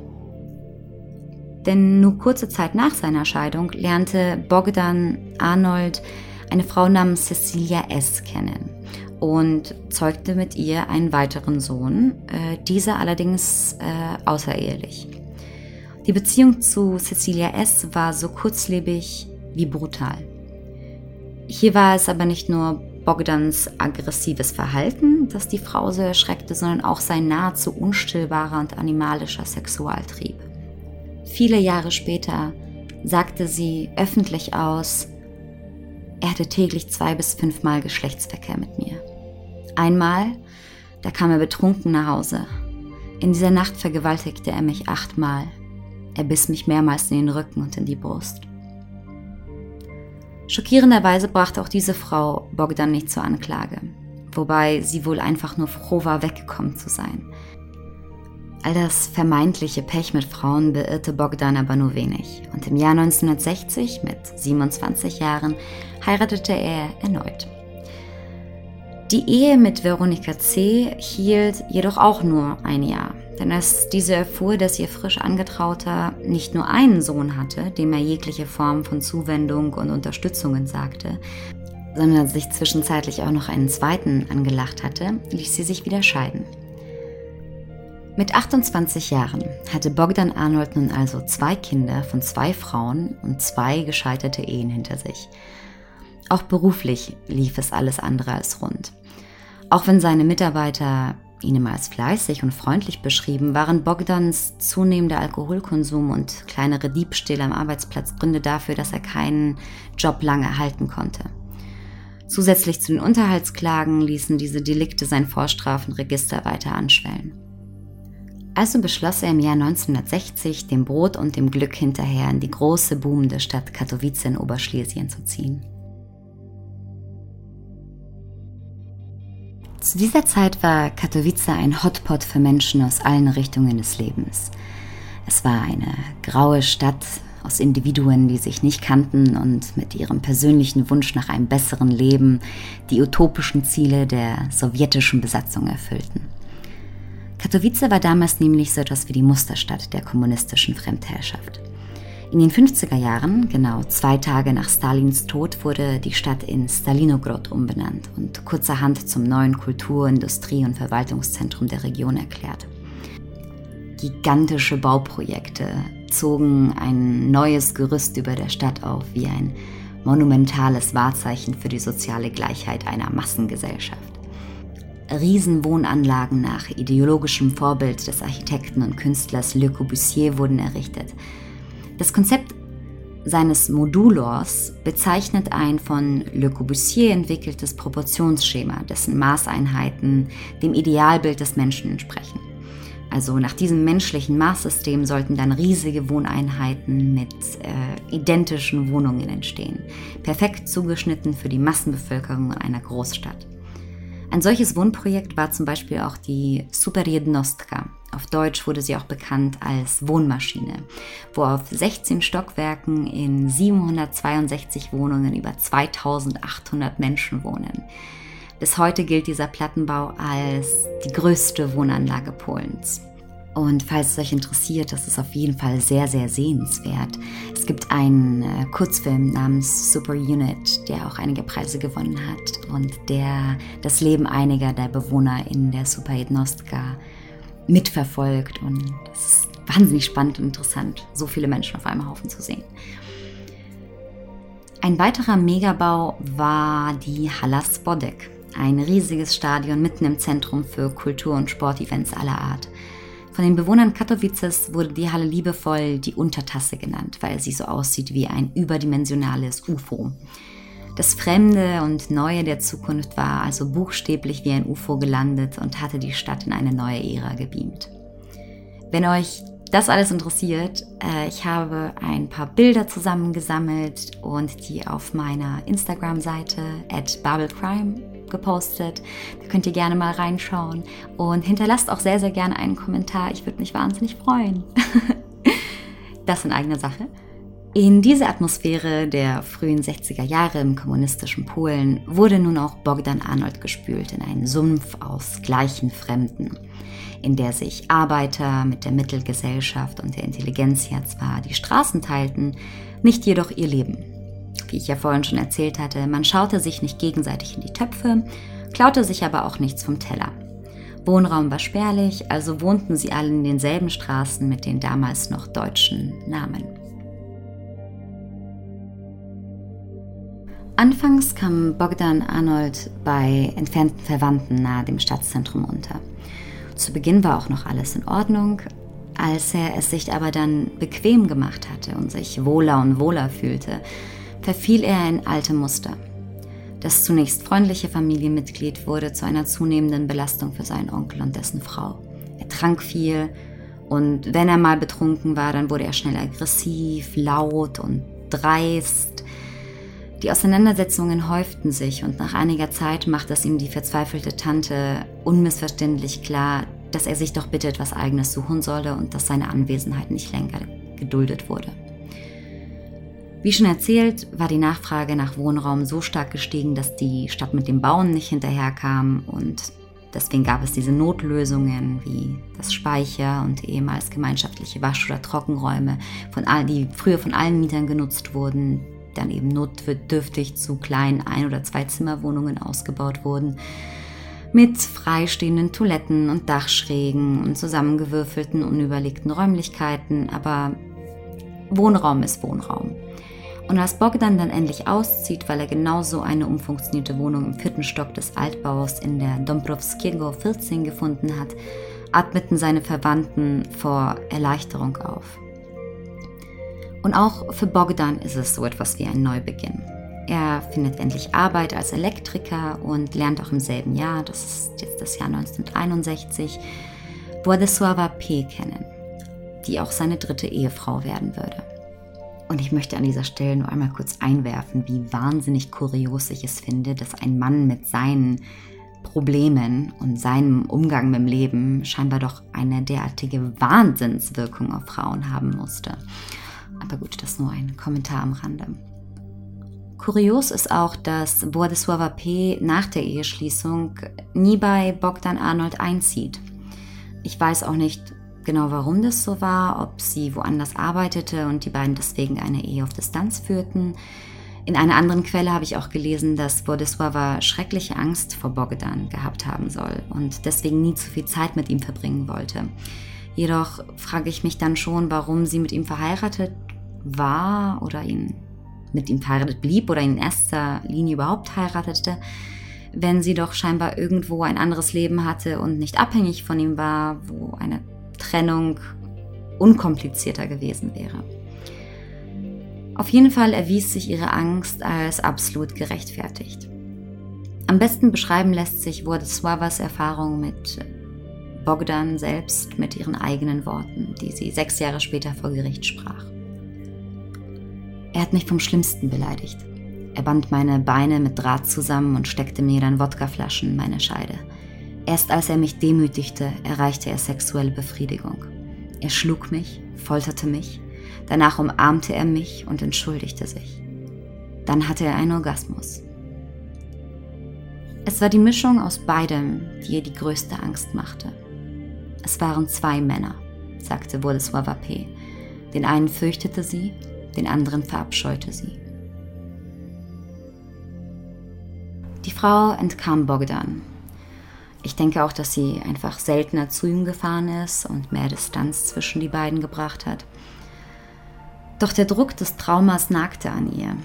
Denn nur kurze Zeit nach seiner Scheidung lernte Bogdan Arnold eine Frau namens Cecilia S. kennen und zeugte mit ihr einen weiteren Sohn, äh, dieser allerdings äh, außerehelich. Die Beziehung zu Cecilia S. war so kurzlebig wie brutal. Hier war es aber nicht nur Bogdans aggressives Verhalten, das die Frau so erschreckte, sondern auch sein nahezu unstillbarer und animalischer Sexualtrieb. Viele Jahre später sagte sie öffentlich aus, er hatte täglich zwei bis fünfmal Geschlechtsverkehr mit mir. Einmal, da kam er betrunken nach Hause. In dieser Nacht vergewaltigte er mich achtmal. Er biss mich mehrmals in den Rücken und in die Brust. Schockierenderweise brachte auch diese Frau Bogdan nicht zur Anklage, wobei sie wohl einfach nur froh war, weggekommen zu sein. All das vermeintliche Pech mit Frauen beirrte Bogdan aber nur wenig und im Jahr 1960, mit 27 Jahren, heiratete er erneut. Die Ehe mit Veronika C. hielt jedoch auch nur ein Jahr, denn als diese erfuhr, dass ihr frisch angetrauter nicht nur einen Sohn hatte, dem er jegliche Form von Zuwendung und Unterstützung entsagte, sondern sich zwischenzeitlich auch noch einen zweiten angelacht hatte, ließ sie sich wieder scheiden. Mit 28 Jahren hatte Bogdan Arnold nun also zwei Kinder von zwei Frauen und zwei gescheiterte Ehen hinter sich. Auch beruflich lief es alles andere als rund. Auch wenn seine Mitarbeiter ihn als fleißig und freundlich beschrieben, waren Bogdans zunehmender Alkoholkonsum und kleinere Diebstähle am Arbeitsplatz Gründe dafür, dass er keinen Job lang erhalten konnte. Zusätzlich zu den Unterhaltsklagen ließen diese Delikte sein Vorstrafenregister weiter anschwellen. Also beschloss er im Jahr 1960, dem Brot und dem Glück hinterher in die große boomende Stadt Katowice in Oberschlesien zu ziehen. Zu dieser Zeit war Katowice ein Hotpot für Menschen aus allen Richtungen des Lebens. Es war eine graue Stadt aus Individuen, die sich nicht kannten und mit ihrem persönlichen Wunsch nach einem besseren Leben die utopischen Ziele der sowjetischen Besatzung erfüllten. Katowice war damals nämlich so etwas wie die Musterstadt der kommunistischen Fremdherrschaft. In den 50er Jahren, genau zwei Tage nach Stalins Tod, wurde die Stadt in Stalinograd umbenannt und kurzerhand zum neuen Kultur-, Industrie- und Verwaltungszentrum der Region erklärt. Gigantische Bauprojekte zogen ein neues Gerüst über der Stadt auf, wie ein monumentales Wahrzeichen für die soziale Gleichheit einer Massengesellschaft. Riesenwohnanlagen nach ideologischem Vorbild des Architekten und Künstlers Le Corbusier wurden errichtet. Das Konzept seines Modulors bezeichnet ein von Le Corbusier entwickeltes Proportionsschema, dessen Maßeinheiten dem Idealbild des Menschen entsprechen. Also nach diesem menschlichen Maßsystem sollten dann riesige Wohneinheiten mit äh, identischen Wohnungen entstehen, perfekt zugeschnitten für die Massenbevölkerung einer Großstadt. Ein solches Wohnprojekt war zum Beispiel auch die Superjednostka. Auf Deutsch wurde sie auch bekannt als Wohnmaschine, wo auf 16 Stockwerken in 762 Wohnungen über 2800 Menschen wohnen. Bis heute gilt dieser Plattenbau als die größte Wohnanlage Polens. Und falls es euch interessiert, das ist auf jeden Fall sehr, sehr sehenswert. Es gibt einen äh, Kurzfilm namens Super Unit, der auch einige Preise gewonnen hat und der das Leben einiger der Bewohner in der Super Jednostka mitverfolgt. Und es ist wahnsinnig spannend und interessant, so viele Menschen auf einem Haufen zu sehen. Ein weiterer Megabau war die Hala Spodek, ein riesiges Stadion mitten im Zentrum für Kultur- und Sportevents aller Art. Von den Bewohnern Katowices wurde die Halle liebevoll die Untertasse genannt, weil sie so aussieht wie ein überdimensionales UFO. Das Fremde und Neue der Zukunft war also buchstäblich wie ein UFO gelandet und hatte die Stadt in eine neue Ära gebeamt. Wenn euch das alles interessiert, äh, ich habe ein paar Bilder zusammengesammelt und die auf meiner Instagram-Seite at babelcrime gepostet. Da könnt ihr gerne mal reinschauen und hinterlasst auch sehr, sehr gerne einen Kommentar. Ich würde mich wahnsinnig freuen. *laughs* das in eigener Sache. In diese Atmosphäre der frühen 60er Jahre im kommunistischen Polen wurde nun auch Bogdan Arnold gespült in einen Sumpf aus gleichen Fremden, in der sich Arbeiter mit der Mittelgesellschaft und der Intelligenzia zwar die Straßen teilten, nicht jedoch ihr Leben wie ich ja vorhin schon erzählt hatte, man schaute sich nicht gegenseitig in die Töpfe, klaute sich aber auch nichts vom Teller. Wohnraum war spärlich, also wohnten sie alle in denselben Straßen mit den damals noch deutschen Namen. Anfangs kam Bogdan Arnold bei entfernten Verwandten nahe dem Stadtzentrum unter. Zu Beginn war auch noch alles in Ordnung, als er es sich aber dann bequem gemacht hatte und sich wohler und wohler fühlte, verfiel er in alte Muster. Das zunächst freundliche Familienmitglied wurde zu einer zunehmenden Belastung für seinen Onkel und dessen Frau. Er trank viel und wenn er mal betrunken war, dann wurde er schnell aggressiv, laut und dreist. Die Auseinandersetzungen häuften sich und nach einiger Zeit machte es ihm die verzweifelte Tante unmissverständlich klar, dass er sich doch bitte etwas Eigenes suchen solle und dass seine Anwesenheit nicht länger geduldet wurde. Wie schon erzählt, war die Nachfrage nach Wohnraum so stark gestiegen, dass die Stadt mit dem Bauen nicht hinterherkam und deswegen gab es diese Notlösungen wie das Speicher und ehemals gemeinschaftliche Wasch- oder Trockenräume, von all, die früher von allen Mietern genutzt wurden, dann eben notdürftig zu kleinen Ein- oder Zwei-Zimmerwohnungen ausgebaut wurden mit freistehenden Toiletten und Dachschrägen und zusammengewürfelten, unüberlegten Räumlichkeiten, aber Wohnraum ist Wohnraum. Und als Bogdan dann endlich auszieht, weil er genauso eine umfunktionierte Wohnung im vierten Stock des Altbaus in der Dombrovskiego 14 gefunden hat, atmeten seine Verwandten vor Erleichterung auf. Und auch für Bogdan ist es so etwas wie ein Neubeginn. Er findet endlich Arbeit als Elektriker und lernt auch im selben Jahr, das ist jetzt das Jahr 1961, Władysława P. kennen, die auch seine dritte Ehefrau werden würde. Und ich möchte an dieser Stelle nur einmal kurz einwerfen, wie wahnsinnig kurios ich es finde, dass ein Mann mit seinen Problemen und seinem Umgang mit dem Leben scheinbar doch eine derartige Wahnsinnswirkung auf Frauen haben musste. Aber gut, das nur ein Kommentar am Rande. Kurios ist auch, dass Władysława P. nach der Eheschließung nie bei Bogdan Arnold einzieht. Ich weiß auch nicht genau, warum das so war, ob sie woanders arbeitete und die beiden deswegen eine Ehe auf Distanz führten. In einer anderen Quelle habe ich auch gelesen, dass Władysława schreckliche Angst vor Bogdan gehabt haben soll und deswegen nie zu viel Zeit mit ihm verbringen wollte. Jedoch frage ich mich dann schon, warum sie mit ihm verheiratet war oder ihn mit ihm verheiratet blieb oder in erster Linie überhaupt heiratete, wenn sie doch scheinbar irgendwo ein anderes Leben hatte und nicht abhängig von ihm war, wo eine Trennung unkomplizierter gewesen wäre. Auf jeden Fall erwies sich ihre Angst als absolut gerechtfertigt. Am besten beschreiben lässt sich Władysławas Erfahrung mit Bogdan selbst mit ihren eigenen Worten, die sie sechs Jahre später vor Gericht sprach. Er hat mich vom Schlimmsten beleidigt. Er band meine Beine mit Draht zusammen und steckte mir dann Wodkaflaschen in meine Scheide. Erst als er mich demütigte, erreichte er sexuelle Befriedigung. Er schlug mich, folterte mich, danach umarmte er mich und entschuldigte sich. Dann hatte er einen Orgasmus. Es war die Mischung aus beidem, die ihr die größte Angst machte. Es waren zwei Männer, sagte Władysława P. Den einen fürchtete sie, den anderen verabscheute sie. Die Frau entkam Bogdan. Ich denke auch, dass sie einfach seltener zu ihm gefahren ist und mehr Distanz zwischen die beiden gebracht hat. Doch der Druck des Traumas nagte an ihr.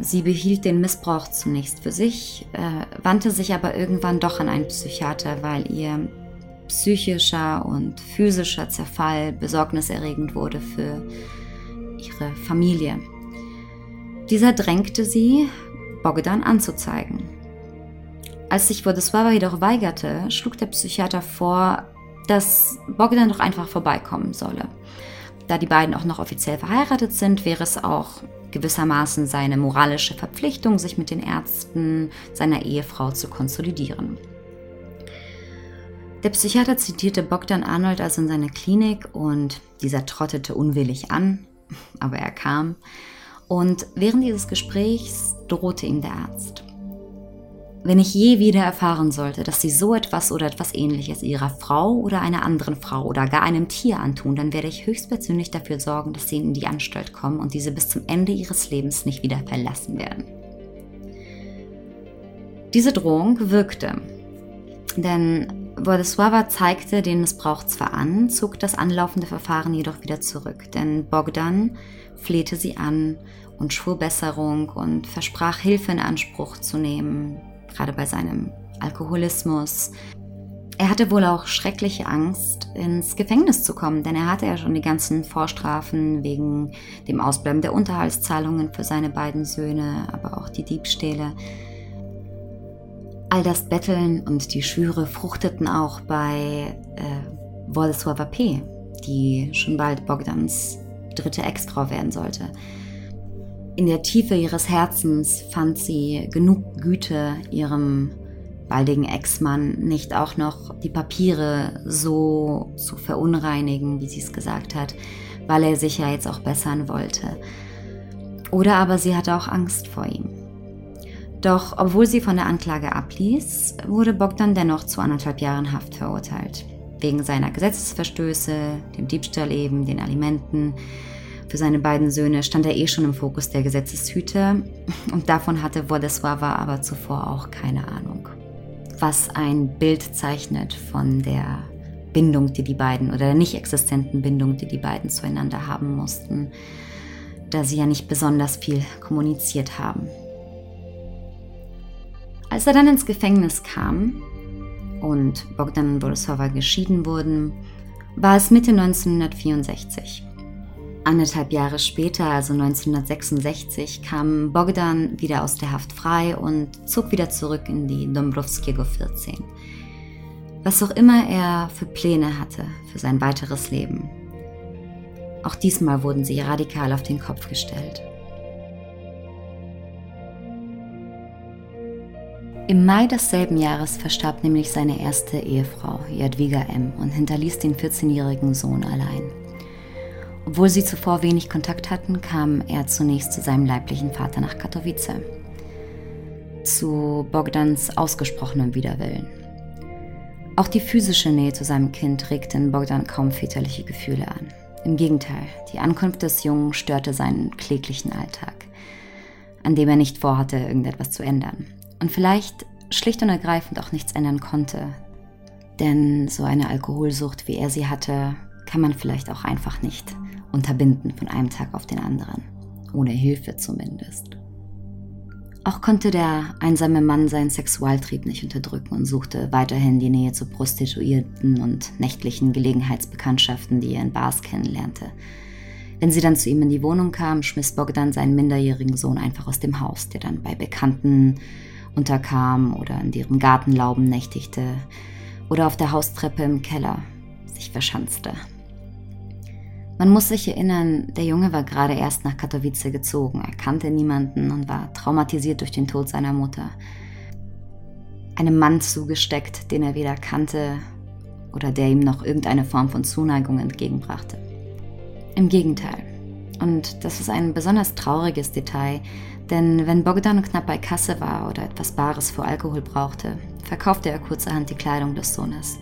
Sie behielt den Missbrauch zunächst für sich, äh, wandte sich aber irgendwann doch an einen Psychiater, weil ihr psychischer und physischer Zerfall besorgniserregend wurde für ihre Familie. Dieser drängte sie, Bogdan anzuzeigen. Als sich Władysława jedoch weigerte, schlug der Psychiater vor, dass Bogdan doch einfach vorbeikommen solle. Da die beiden auch noch offiziell verheiratet sind, wäre es auch gewissermaßen seine moralische Verpflichtung, sich mit den Ärzten seiner Ehefrau zu konsolidieren. Der Psychiater zitierte Bogdan Arnold also in seine Klinik und dieser trottete unwillig an, aber er kam. Und während dieses Gesprächs drohte ihm der Arzt. Wenn ich je wieder erfahren sollte, dass Sie so etwas oder etwas ähnliches Ihrer Frau oder einer anderen Frau oder gar einem Tier antun, dann werde ich höchstpersönlich dafür sorgen, dass Sie in die Anstalt kommen und diese bis zum Ende Ihres Lebens nicht wieder verlassen werden. Diese Drohung wirkte, denn Władysława zeigte den Missbrauch zwar an, zog das anlaufende Verfahren jedoch wieder zurück, denn Bogdan flehte sie an und schwur Besserung und versprach Hilfe in Anspruch zu nehmen, gerade bei seinem Alkoholismus. Er hatte wohl auch schreckliche Angst, ins Gefängnis zu kommen, denn er hatte ja schon die ganzen Vorstrafen wegen dem Ausbleiben der Unterhaltszahlungen für seine beiden Söhne, aber auch die Diebstähle. All das Betteln und die Schwüre fruchteten auch bei äh, Władysława P., die schon bald Bogdans dritte Ex-Frau werden sollte. In der Tiefe ihres Herzens fand sie genug Güte, ihrem baldigen Ex-Mann nicht auch noch die Papiere so zu verunreinigen, wie sie es gesagt hat, weil er sich ja jetzt auch bessern wollte. Oder aber sie hatte auch Angst vor ihm. Doch obwohl sie von der Anklage abließ, wurde Bogdan dennoch zu anderthalb Jahren Haft verurteilt. Wegen seiner Gesetzesverstöße, dem Diebstahl eben, den Alimenten. Für seine beiden Söhne stand er eh schon im Fokus der Gesetzeshüter und davon hatte Władysława aber zuvor auch keine Ahnung. Was ein Bild zeichnet von der Bindung, die die beiden oder der nicht existenten Bindung, die die beiden zueinander haben mussten. da sie ja nicht besonders viel kommuniziert haben. Als er dann ins Gefängnis kam und Bogdan und Borisova geschieden wurden, war es Mitte 1964. Anderthalb Jahre später, also 1966, kam Bogdan wieder aus der Haft frei und zog wieder zurück in die Dombrovskiego 14. Was auch immer er für Pläne hatte für sein weiteres Leben. Auch diesmal wurden sie radikal auf den Kopf gestellt. Im Mai desselben Jahres verstarb nämlich seine erste Ehefrau, Jadwiga M., und hinterließ den 14-jährigen Sohn allein. Obwohl sie zuvor wenig Kontakt hatten, kam er zunächst zu seinem leiblichen Vater nach Katowice. Zu Bogdans ausgesprochenem Widerwillen. Auch die physische Nähe zu seinem Kind regte in Bogdan kaum väterliche Gefühle an. Im Gegenteil, die Ankunft des Jungen störte seinen kläglichen Alltag, an dem er nicht vorhatte, irgendetwas zu ändern. Und vielleicht schlicht und ergreifend auch nichts ändern konnte. Denn so eine Alkoholsucht, wie er sie hatte, kann man vielleicht auch einfach nicht unterbinden von einem Tag auf den anderen. Ohne Hilfe zumindest. Auch konnte der einsame Mann seinen Sexualtrieb nicht unterdrücken und suchte weiterhin die Nähe zu Prostituierten und nächtlichen Gelegenheitsbekanntschaften, die er in Bars kennenlernte. Wenn sie dann zu ihm in die Wohnung kam, schmiss Bogdan seinen minderjährigen Sohn einfach aus dem Haus, der dann bei Bekannten unterkam oder in deren Gartenlauben nächtigte oder auf der Haustreppe im Keller sich verschanzte. Man muss sich erinnern, der Junge war gerade erst nach Katowice gezogen, er kannte niemanden und war traumatisiert durch den Tod seiner Mutter. Einem Mann zugesteckt, den er weder kannte oder der ihm noch irgendeine Form von Zuneigung entgegenbrachte. Im Gegenteil. Und das ist ein besonders trauriges Detail, denn wenn Bogdan knapp bei Kasse war oder etwas Bares für Alkohol brauchte, verkaufte er kurzerhand die Kleidung des Sohnes.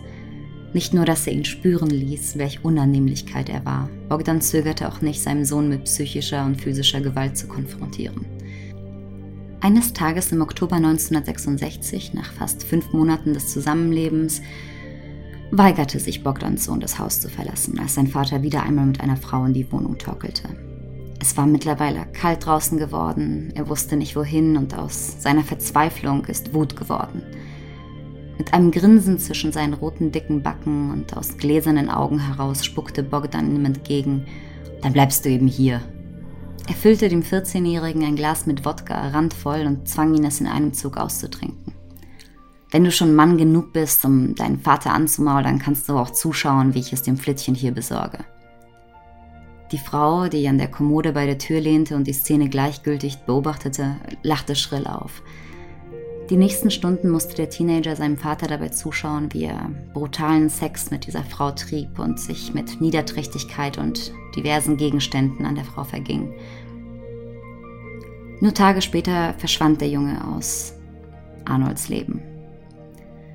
Nicht nur, dass er ihn spüren ließ, welch Unannehmlichkeit er war. Bogdan zögerte auch nicht, seinen Sohn mit psychischer und physischer Gewalt zu konfrontieren. Eines Tages im Oktober 1966, nach fast fünf Monaten des Zusammenlebens, weigerte sich Bogdans Sohn, das Haus zu verlassen, als sein Vater wieder einmal mit einer Frau in die Wohnung torkelte. Es war mittlerweile kalt draußen geworden, er wusste nicht wohin und aus seiner Verzweiflung ist Wut geworden. Mit einem Grinsen zwischen seinen roten, dicken Backen und aus gläsernen Augen heraus spuckte Bogdan ihm entgegen. Dann bleibst du eben hier. Er füllte dem 14-Jährigen ein Glas mit Wodka randvoll und zwang ihn, es in einem Zug auszutrinken. Wenn du schon Mann genug bist, um deinen Vater anzumaulen, kannst du auch zuschauen, wie ich es dem Flittchen hier besorge. Die Frau, die an der Kommode bei der Tür lehnte und die Szene gleichgültig beobachtete, lachte schrill auf. Die nächsten Stunden musste der Teenager seinem Vater dabei zuschauen, wie er brutalen Sex mit dieser Frau trieb und sich mit Niederträchtigkeit und diversen Gegenständen an der Frau verging. Nur Tage später verschwand der Junge aus Arnolds Leben.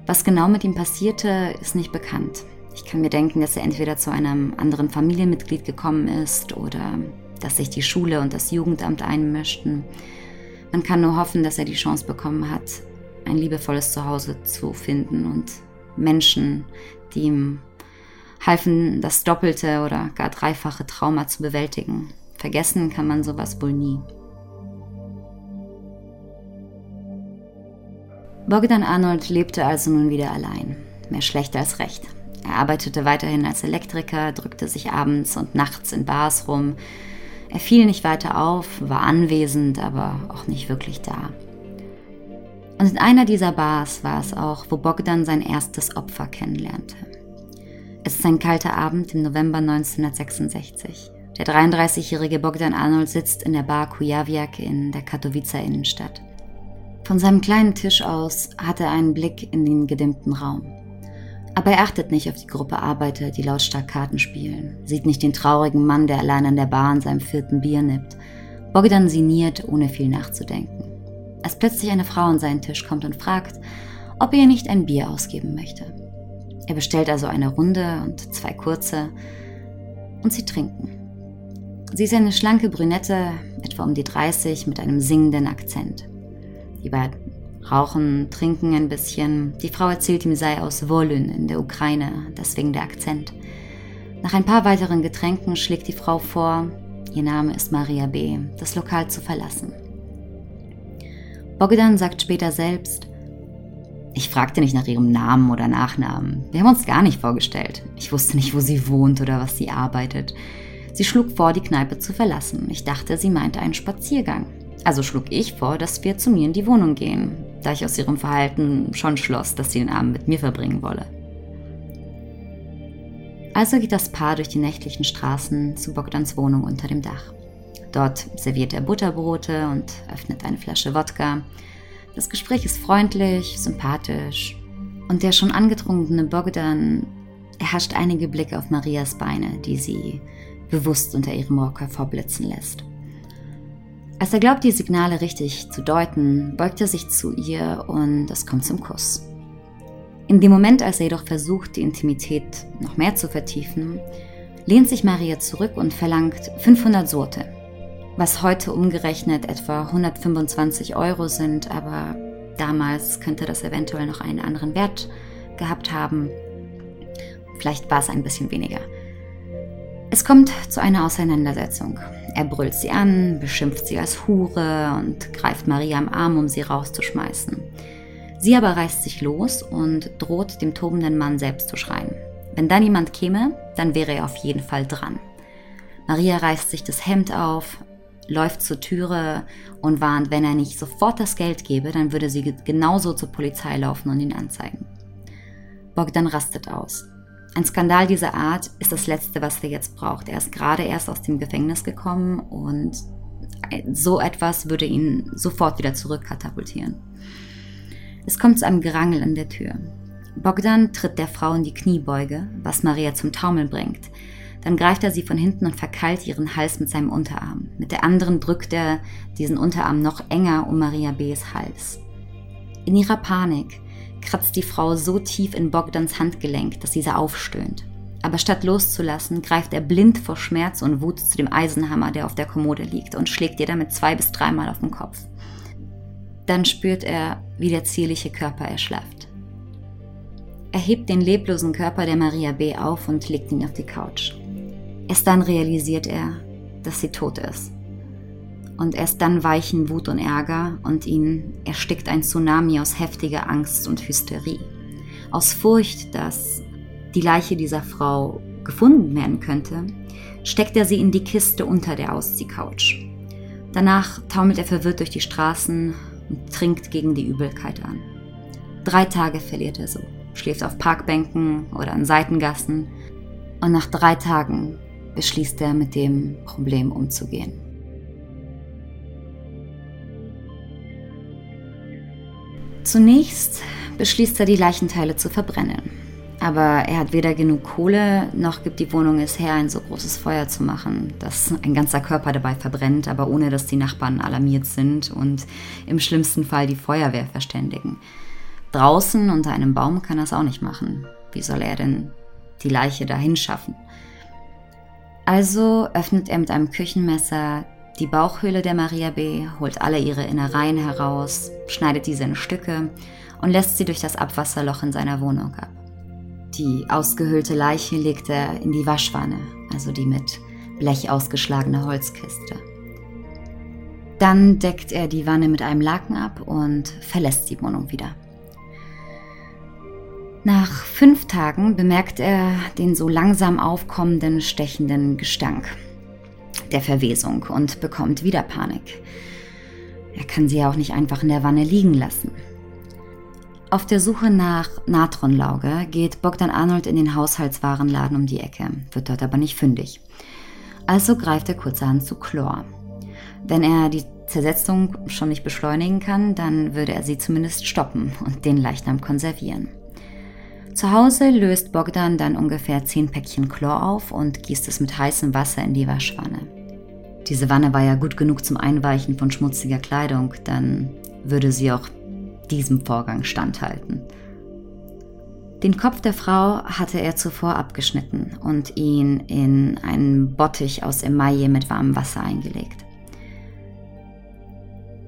Was genau mit ihm passierte, ist nicht bekannt. Ich kann mir denken, dass er entweder zu einem anderen Familienmitglied gekommen ist oder dass sich die Schule und das Jugendamt einmischten. Man kann nur hoffen, dass er die Chance bekommen hat, ein liebevolles Zuhause zu finden und Menschen, die ihm halfen, das doppelte oder gar dreifache Trauma zu bewältigen. Vergessen kann man sowas wohl nie. Bogdan Arnold lebte also nun wieder allein. Mehr schlecht als recht. Er arbeitete weiterhin als Elektriker, drückte sich abends und nachts in Bars rum. Er fiel nicht weiter auf, war anwesend, aber auch nicht wirklich da. Und in einer dieser Bars war es auch, wo Bogdan sein erstes Opfer kennenlernte. Es ist ein kalter Abend im November 1966. Der 33-jährige Bogdan Arnold sitzt in der Bar Kujawiak in der Katowicer Innenstadt. Von seinem kleinen Tisch aus hat er einen Blick in den gedimmten Raum. Aber er achtet nicht auf die Gruppe Arbeiter, die lautstark Karten spielen, sieht nicht den traurigen Mann, der allein an der Bar an seinem vierten Bier nippt. Bogdan sinniert, ohne viel nachzudenken als plötzlich eine Frau an seinen Tisch kommt und fragt, ob er ihr nicht ein Bier ausgeben möchte. Er bestellt also eine Runde und zwei kurze und sie trinken. Sie ist eine schlanke Brünette, etwa um die 30, mit einem singenden Akzent. Die beiden rauchen, trinken ein bisschen. Die Frau erzählt ihm, sei aus Wolyn in der Ukraine, deswegen der Akzent. Nach ein paar weiteren Getränken schlägt die Frau vor, ihr Name ist Maria B., das Lokal zu verlassen. Bogdan sagt später selbst, ich fragte nicht nach ihrem Namen oder Nachnamen. Wir haben uns gar nicht vorgestellt. Ich wusste nicht, wo sie wohnt oder was sie arbeitet. Sie schlug vor, die Kneipe zu verlassen. Ich dachte, sie meinte einen Spaziergang. Also schlug ich vor, dass wir zu mir in die Wohnung gehen, da ich aus ihrem Verhalten schon schloss, dass sie den Abend mit mir verbringen wolle. Also geht das Paar durch die nächtlichen Straßen zu Bogdans Wohnung unter dem Dach. Dort serviert er Butterbrote und öffnet eine Flasche Wodka. Das Gespräch ist freundlich, sympathisch. Und der schon angetrunkene Bogdan erhascht einige Blicke auf Marias Beine, die sie bewusst unter ihrem Rock hervorblitzen lässt. Als er glaubt, die Signale richtig zu deuten, beugt er sich zu ihr und es kommt zum Kuss. In dem Moment, als er jedoch versucht, die Intimität noch mehr zu vertiefen, lehnt sich Maria zurück und verlangt 500 Sorte, was heute umgerechnet etwa 125 Euro sind, aber damals könnte das eventuell noch einen anderen Wert gehabt haben. Vielleicht war es ein bisschen weniger. Es kommt zu einer Auseinandersetzung. Er brüllt sie an, beschimpft sie als Hure und greift Maria am Arm, um sie rauszuschmeißen. Sie aber reißt sich los und droht dem tobenden Mann selbst zu schreien. Wenn dann jemand käme, dann wäre er auf jeden Fall dran. Maria reißt sich das Hemd auf, läuft zur Türe und warnt, wenn er nicht sofort das Geld gebe, dann würde sie genauso zur Polizei laufen und ihn anzeigen. Bogdan rastet aus. Ein Skandal dieser Art ist das Letzte, was er jetzt braucht. Er ist gerade erst aus dem Gefängnis gekommen und so etwas würde ihn sofort wieder zurückkatapultieren. Es kommt zu einem Gerangel an der Tür. Bogdan tritt der Frau in die Kniebeuge, was Maria zum Taumeln bringt. Dann greift er sie von hinten und verkeilt ihren Hals mit seinem Unterarm. Mit der anderen drückt er diesen Unterarm noch enger um Maria B.s Hals. In ihrer Panik kratzt die Frau so tief in Bogdans Handgelenk, dass dieser aufstöhnt. Aber statt loszulassen, greift er blind vor Schmerz und Wut zu dem Eisenhammer, der auf der Kommode liegt, und schlägt ihr damit zwei bis dreimal auf den Kopf. Dann spürt er, wie der zierliche Körper erschlafft. Er hebt den leblosen Körper der Maria B. auf und legt ihn auf die Couch. Erst dann realisiert er, dass sie tot ist. Und erst dann weichen Wut und Ärger und ihn erstickt ein Tsunami aus heftiger Angst und Hysterie. Aus Furcht, dass die Leiche dieser Frau gefunden werden könnte, steckt er sie in die Kiste unter der Ausziehcouch. Danach taumelt er verwirrt durch die Straßen und trinkt gegen die Übelkeit an. Drei Tage verliert er so, schläft auf Parkbänken oder an Seitengassen und nach drei Tagen beschließt er, mit dem Problem umzugehen. Zunächst beschließt er, die Leichenteile zu verbrennen. Aber er hat weder genug Kohle, noch gibt die Wohnung es her, ein so großes Feuer zu machen, dass ein ganzer Körper dabei verbrennt, aber ohne dass die Nachbarn alarmiert sind und im schlimmsten Fall die Feuerwehr verständigen. Draußen unter einem Baum kann er es auch nicht machen. Wie soll er denn die Leiche dahin schaffen? Also öffnet er mit einem Küchenmesser die Bauchhöhle der Maria B., holt alle ihre Innereien heraus, schneidet diese in Stücke und lässt sie durch das Abwasserloch in seiner Wohnung ab. Die ausgehöhlte Leiche legt er in die Waschwanne, also die mit Blech ausgeschlagene Holzkiste. Dann deckt er die Wanne mit einem Laken ab und verlässt die Wohnung wieder. Nach fünf Tagen bemerkt er den so langsam aufkommenden, stechenden Gestank der Verwesung und bekommt wieder Panik. Er kann sie ja auch nicht einfach in der Wanne liegen lassen. Auf der Suche nach Natronlauge geht Bogdan Arnold in den Haushaltswarenladen um die Ecke, wird dort aber nicht fündig. Also greift er kurzerhand zu Chlor. Wenn er die Zersetzung schon nicht beschleunigen kann, dann würde er sie zumindest stoppen und den Leichnam konservieren. Zu Hause löst Bogdan dann ungefähr 10 Päckchen Chlor auf und gießt es mit heißem Wasser in die Waschwanne. Diese Wanne war ja gut genug zum Einweichen von schmutziger Kleidung, dann würde sie auch diesem Vorgang standhalten. Den Kopf der Frau hatte er zuvor abgeschnitten und ihn in einen Bottich aus Emaille mit warmem Wasser eingelegt.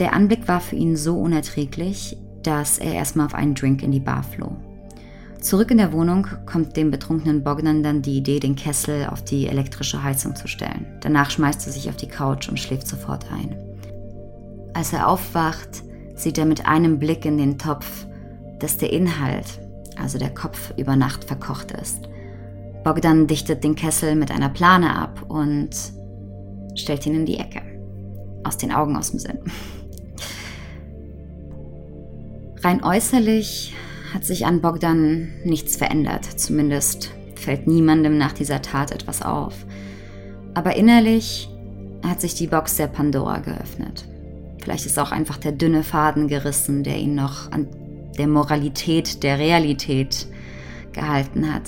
Der Anblick war für ihn so unerträglich, dass er erstmal auf einen Drink in die Bar floh. Zurück in der Wohnung kommt dem betrunkenen Bogdan dann die Idee, den Kessel auf die elektrische Heizung zu stellen. Danach schmeißt er sich auf die Couch und schläft sofort ein. Als er aufwacht, sieht er mit einem Blick in den Topf, dass der Inhalt, also der Kopf, über Nacht verkocht ist. Bogdan dichtet den Kessel mit einer Plane ab und stellt ihn in die Ecke. Aus den Augen, aus dem Sinn. *laughs* Rein äußerlich hat sich an Bogdan nichts verändert. Zumindest fällt niemandem nach dieser Tat etwas auf. Aber innerlich hat sich die Box der Pandora geöffnet. Vielleicht ist auch einfach der dünne Faden gerissen, der ihn noch an der Moralität der Realität gehalten hat.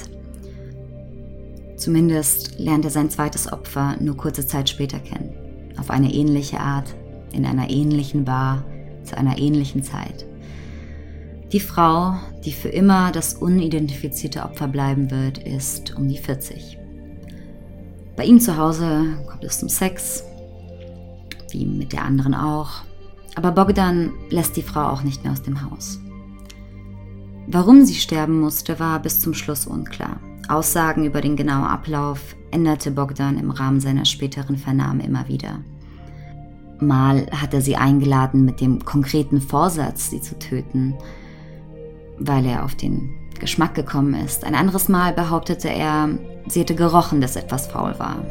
Zumindest lernt er sein zweites Opfer nur kurze Zeit später kennen. Auf eine ähnliche Art, in einer ähnlichen Bar, zu einer ähnlichen Zeit. Die Frau, die für immer das unidentifizierte Opfer bleiben wird, ist um die 40. Bei ihm zu Hause kommt es zum Sex, wie mit der anderen auch. Aber Bogdan lässt die Frau auch nicht mehr aus dem Haus. Warum sie sterben musste, war bis zum Schluss unklar. Aussagen über den genauen Ablauf änderte Bogdan im Rahmen seiner späteren Vernahme immer wieder. Mal hat er sie eingeladen mit dem konkreten Vorsatz, sie zu töten, weil er auf den Geschmack gekommen ist. Ein anderes Mal behauptete er, sie hätte gerochen, dass etwas faul war.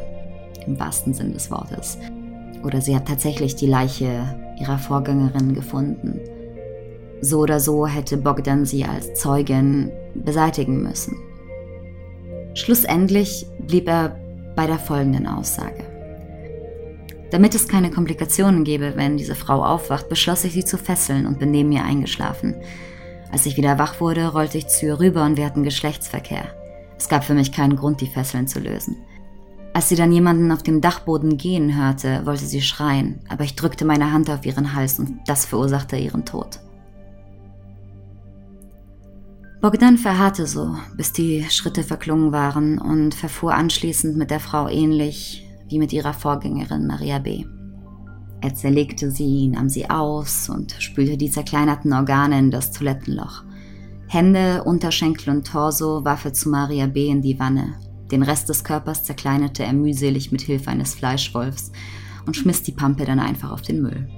Im wahrsten Sinn des Wortes. Oder sie hat tatsächlich die Leiche ihrer Vorgängerin gefunden. So oder so hätte Bogdan sie als Zeugin beseitigen müssen. Schlussendlich blieb er bei der folgenden Aussage. Damit es keine Komplikationen gäbe, wenn diese Frau aufwacht, beschloss ich sie zu fesseln und bin neben ihr eingeschlafen. Als ich wieder wach wurde, rollte ich zu ihr rüber und wir hatten Geschlechtsverkehr. Es gab für mich keinen Grund, die Fesseln zu lösen. Als sie dann jemanden auf dem Dachboden gehen hörte, wollte sie schreien, aber ich drückte meine Hand auf ihren Hals und das verursachte ihren Tod. Bogdan verharrte so, bis die Schritte verklungen waren und verfuhr anschließend mit der Frau ähnlich wie mit ihrer Vorgängerin Maria B. Er zerlegte sie, nahm sie aus und spülte die zerkleinerten Organe in das Toilettenloch. Hände, Unterschenkel und Torso warf er zu Maria B. in die Wanne. Den Rest des Körpers zerkleinerte er mühselig mit Hilfe eines Fleischwolfs und schmiss die Pampe dann einfach auf den Müll.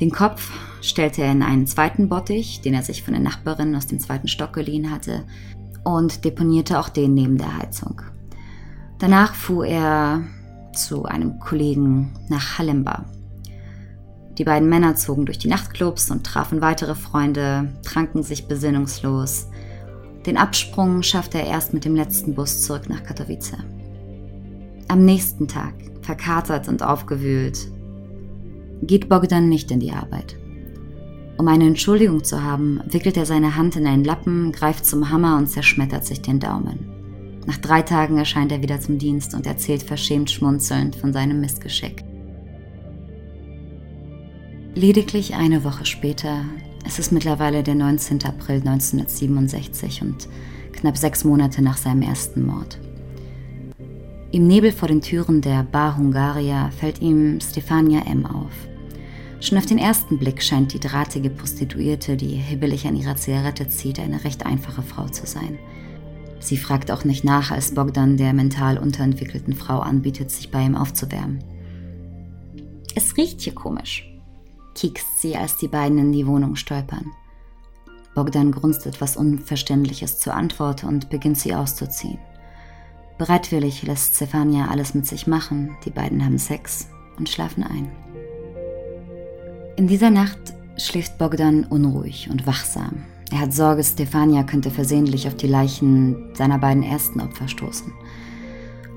Den Kopf stellte er in einen zweiten Bottich, den er sich von der Nachbarin aus dem zweiten Stock geliehen hatte, und deponierte auch den neben der Heizung. Danach fuhr er zu einem Kollegen nach Halemba. Die beiden Männer zogen durch die Nachtclubs und trafen weitere Freunde, tranken sich besinnungslos. Den Absprung schaffte er erst mit dem letzten Bus zurück nach Katowice. Am nächsten Tag, verkatert und aufgewühlt, geht Bogdan nicht in die Arbeit. Um eine Entschuldigung zu haben, wickelt er seine Hand in einen Lappen, greift zum Hammer und zerschmettert sich den Daumen. Nach drei Tagen erscheint er wieder zum Dienst und erzählt verschämt schmunzelnd von seinem Missgeschick. Lediglich eine Woche später, es ist mittlerweile der 19. April 1967 und knapp sechs Monate nach seinem ersten Mord. Im Nebel vor den Türen der Bar Hungaria fällt ihm Stefania M. auf. Schon auf den ersten Blick scheint die drahtige Prostituierte, die hibbelig an ihrer Zigarette zieht, eine recht einfache Frau zu sein. Sie fragt auch nicht nach, als Bogdan der mental unterentwickelten Frau anbietet, sich bei ihm aufzuwärmen. Es riecht hier komisch, kiekst sie, als die beiden in die Wohnung stolpern. Bogdan grunzt etwas Unverständliches zur Antwort und beginnt sie auszuziehen. Bereitwillig lässt Stefania alles mit sich machen, die beiden haben Sex und schlafen ein. In dieser Nacht schläft Bogdan unruhig und wachsam. Er hat Sorge, Stefania könnte versehentlich auf die Leichen seiner beiden ersten Opfer stoßen.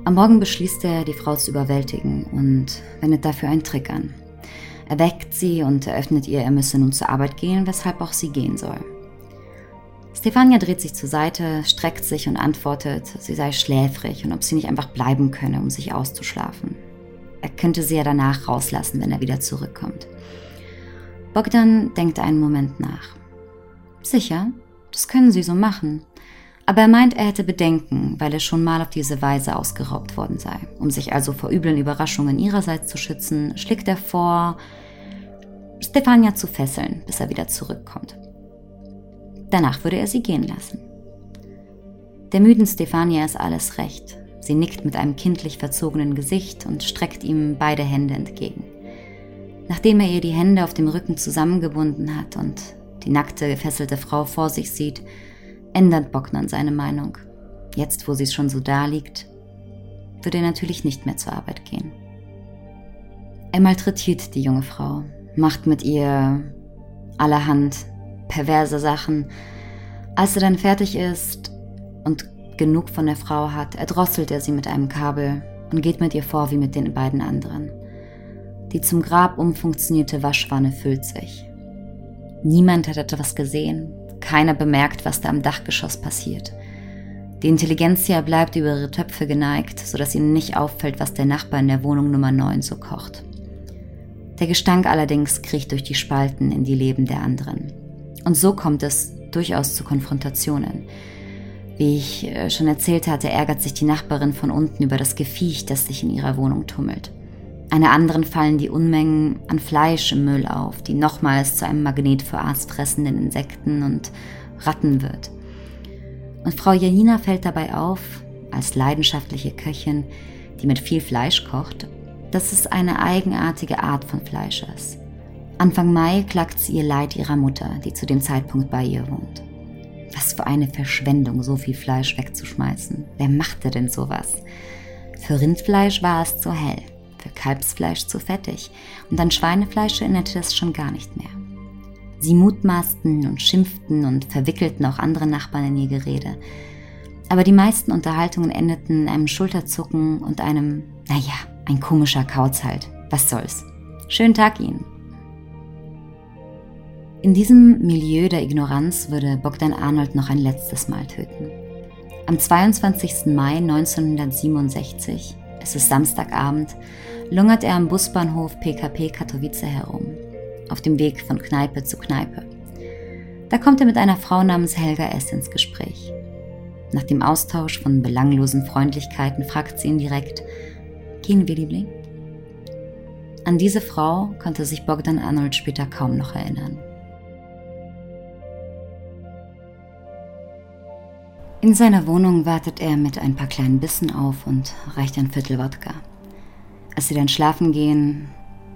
Am Morgen beschließt er, die Frau zu überwältigen und wendet dafür einen Trick an. Er weckt sie und eröffnet ihr, er müsse nun zur Arbeit gehen, weshalb auch sie gehen soll. Stefania dreht sich zur Seite, streckt sich und antwortet, sie sei schläfrig und ob sie nicht einfach bleiben könne, um sich auszuschlafen. Er könnte sie ja danach rauslassen, wenn er wieder zurückkommt. Bogdan denkt einen Moment nach. Sicher, das können Sie so machen. Aber er meint, er hätte Bedenken, weil er schon mal auf diese Weise ausgeraubt worden sei. Um sich also vor üblen Überraschungen ihrerseits zu schützen, schlägt er vor, Stefania zu fesseln, bis er wieder zurückkommt. Danach würde er sie gehen lassen. Der müden Stefania ist alles recht. Sie nickt mit einem kindlich verzogenen Gesicht und streckt ihm beide Hände entgegen. Nachdem er ihr die Hände auf dem Rücken zusammengebunden hat und die nackte, gefesselte Frau vor sich sieht, ändert Bogdan seine Meinung. Jetzt, wo sie schon so da liegt, würde er natürlich nicht mehr zur Arbeit gehen. Er malträtiert die junge Frau, macht mit ihr allerhand perverse Sachen. Als er dann fertig ist und genug von der Frau hat, erdrosselt er sie mit einem Kabel und geht mit ihr vor wie mit den beiden anderen. Die zum Grab umfunktionierte Waschwanne füllt sich. Niemand hat etwas gesehen, keiner bemerkt, was da am Dachgeschoss passiert. Die Intelligenzia bleibt über ihre Töpfe geneigt, sodass ihnen nicht auffällt, was der Nachbar in der Wohnung Nummer 9 so kocht. Der Gestank allerdings kriecht durch die Spalten in die Leben der anderen. Und so kommt es durchaus zu Konfrontationen. Wie ich äh, schon erzählt hatte, ärgert sich die Nachbarin von unten über das Gefiech, das sich in ihrer Wohnung tummelt. Einer anderen fallen die Unmengen an Fleisch im Müll auf, die nochmals zu einem Magnet für aasfressenden Insekten und Ratten wird. Und Frau Janina fällt dabei auf, als leidenschaftliche Köchin, die mit viel Fleisch kocht, dass es eine eigenartige Art von Fleisch ist. Anfang Mai klagt sie ihr Leid ihrer Mutter, die zu dem Zeitpunkt bei ihr wohnt. Was für eine Verschwendung, so viel Fleisch wegzuschmeißen. Wer machte denn sowas? Für Rindfleisch war es zu hell für Kalbsfleisch zu fettig und an Schweinefleisch erinnerte es schon gar nicht mehr. Sie mutmaßten und schimpften und verwickelten auch andere Nachbarn in ihr Gerede. Aber die meisten Unterhaltungen endeten in einem Schulterzucken und einem, naja, ein komischer Kauz halt. Was soll's. Schönen Tag Ihnen. In diesem Milieu der Ignoranz würde Bogdan Arnold noch ein letztes Mal töten. Am 22. Mai 1967, es ist Samstagabend, lungert er am Busbahnhof PKP Katowice herum, auf dem Weg von Kneipe zu Kneipe. Da kommt er mit einer Frau namens Helga S. ins Gespräch. Nach dem Austausch von belanglosen Freundlichkeiten fragt sie ihn direkt, gehen wir, Liebling? An diese Frau konnte sich Bogdan Arnold später kaum noch erinnern. In seiner Wohnung wartet er mit ein paar kleinen Bissen auf und reicht ein Viertel Wodka. Als sie dann schlafen gehen,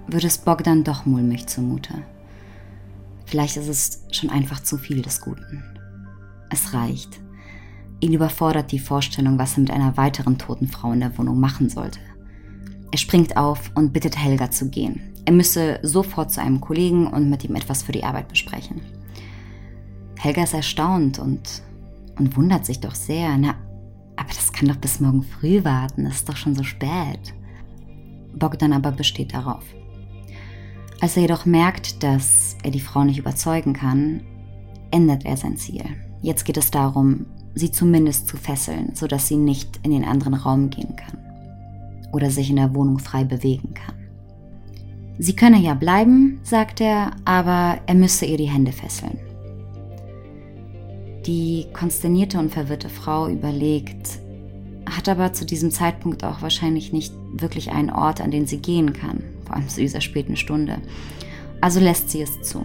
wird es Bogdan doch mulmig zumute. Vielleicht ist es schon einfach zu viel des Guten. Es reicht. Ihn überfordert die Vorstellung, was er mit einer weiteren toten Frau in der Wohnung machen sollte. Er springt auf und bittet Helga zu gehen. Er müsse sofort zu einem Kollegen und mit ihm etwas für die Arbeit besprechen. Helga ist erstaunt und, und wundert sich doch sehr. Na, aber das kann doch bis morgen früh warten, es ist doch schon so spät. Bogdan aber besteht darauf. Als er jedoch merkt, dass er die Frau nicht überzeugen kann, ändert er sein Ziel. Jetzt geht es darum, sie zumindest zu fesseln, sodass sie nicht in den anderen Raum gehen kann oder sich in der Wohnung frei bewegen kann. Sie könne ja bleiben, sagt er, aber er müsse ihr die Hände fesseln. Die konsternierte und verwirrte Frau überlegt, hat aber zu diesem Zeitpunkt auch wahrscheinlich nicht wirklich einen Ort, an den sie gehen kann, vor allem zu dieser späten Stunde. Also lässt sie es zu.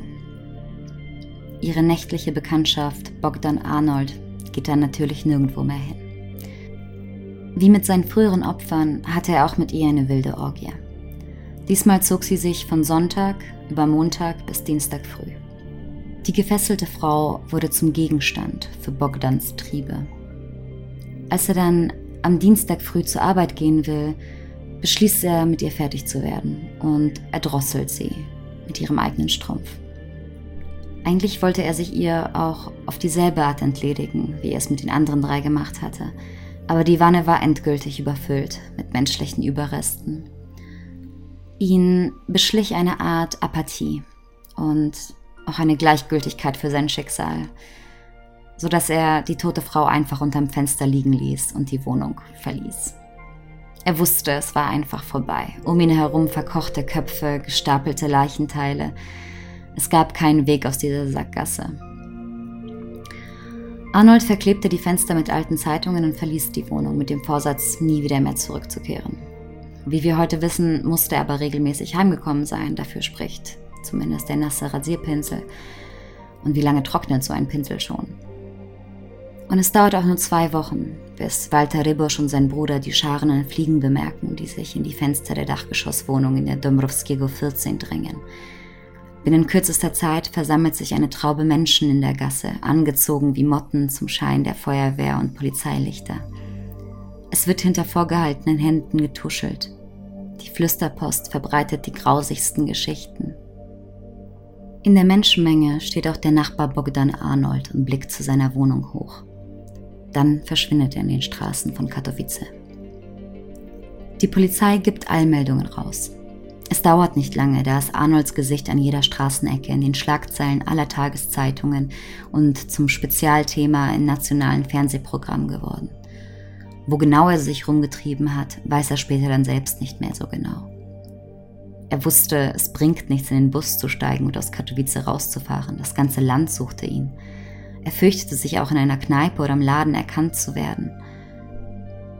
Ihre nächtliche Bekanntschaft Bogdan Arnold geht dann natürlich nirgendwo mehr hin. Wie mit seinen früheren Opfern hatte er auch mit ihr eine wilde Orgie. Diesmal zog sie sich von Sonntag über Montag bis Dienstag früh. Die gefesselte Frau wurde zum Gegenstand für Bogdans Triebe. Als er dann am Dienstag früh zur Arbeit gehen will, beschließt er, mit ihr fertig zu werden und erdrosselt sie mit ihrem eigenen Strumpf. Eigentlich wollte er sich ihr auch auf dieselbe Art entledigen, wie er es mit den anderen drei gemacht hatte, aber die Wanne war endgültig überfüllt mit menschlichen Überresten. Ihn beschlich eine Art Apathie und auch eine Gleichgültigkeit für sein Schicksal, sodass er die tote Frau einfach unterm Fenster liegen ließ und die Wohnung verließ. Er wusste, es war einfach vorbei. Um ihn herum verkochte Köpfe, gestapelte Leichenteile. Es gab keinen Weg aus dieser Sackgasse. Arnold verklebte die Fenster mit alten Zeitungen und verließ die Wohnung mit dem Vorsatz, nie wieder mehr zurückzukehren. Wie wir heute wissen, musste er aber regelmäßig heimgekommen sein, dafür spricht zumindest der nasse Rasierpinsel. Und wie lange trocknet so ein Pinsel schon? Und es dauert auch nur zwei Wochen, bis Walter Rybosch und sein Bruder die Scharen an Fliegen bemerken, die sich in die Fenster der Dachgeschosswohnung in der Dombrowskiego 14 drängen. Binnen kürzester Zeit versammelt sich eine Traube Menschen in der Gasse, angezogen wie Motten zum Schein der Feuerwehr und Polizeilichter. Es wird hinter vorgehaltenen Händen getuschelt. Die Flüsterpost verbreitet die grausigsten Geschichten. In der Menschenmenge steht auch der Nachbar Bogdan Arnold und blickt zu seiner Wohnung hoch. Dann verschwindet er in den Straßen von Katowice. Die Polizei gibt Allmeldungen raus. Es dauert nicht lange, da ist Arnolds Gesicht an jeder Straßenecke in den Schlagzeilen aller Tageszeitungen und zum Spezialthema in nationalen Fernsehprogrammen geworden. Wo genau er sich rumgetrieben hat, weiß er später dann selbst nicht mehr so genau. Er wusste, es bringt nichts, in den Bus zu steigen und aus Katowice rauszufahren. Das ganze Land suchte ihn. Er fürchtete sich auch in einer Kneipe oder im Laden erkannt zu werden.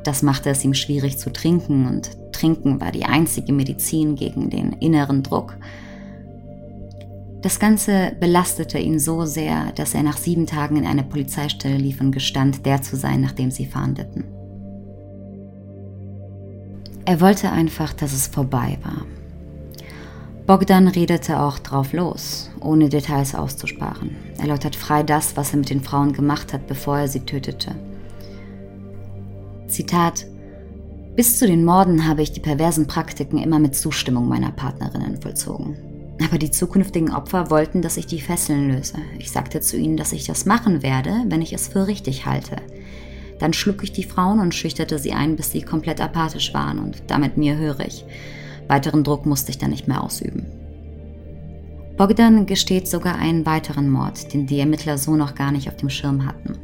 Das machte es ihm schwierig zu trinken und Trinken war die einzige Medizin gegen den inneren Druck. Das Ganze belastete ihn so sehr, dass er nach sieben Tagen in eine Polizeistelle lief und gestand, der zu sein, nachdem sie fahndeten. Er wollte einfach, dass es vorbei war. Bogdan redete auch drauf los, ohne Details auszusparen. Er läutert frei das, was er mit den Frauen gemacht hat, bevor er sie tötete. Zitat Bis zu den Morden habe ich die perversen Praktiken immer mit Zustimmung meiner Partnerinnen vollzogen. Aber die zukünftigen Opfer wollten, dass ich die Fesseln löse. Ich sagte zu ihnen, dass ich das machen werde, wenn ich es für richtig halte. Dann schlug ich die Frauen und schüchterte sie ein, bis sie komplett apathisch waren und damit mir hörig. Weiteren Druck musste ich dann nicht mehr ausüben. Bogdan gesteht sogar einen weiteren Mord, den die Ermittler so noch gar nicht auf dem Schirm hatten.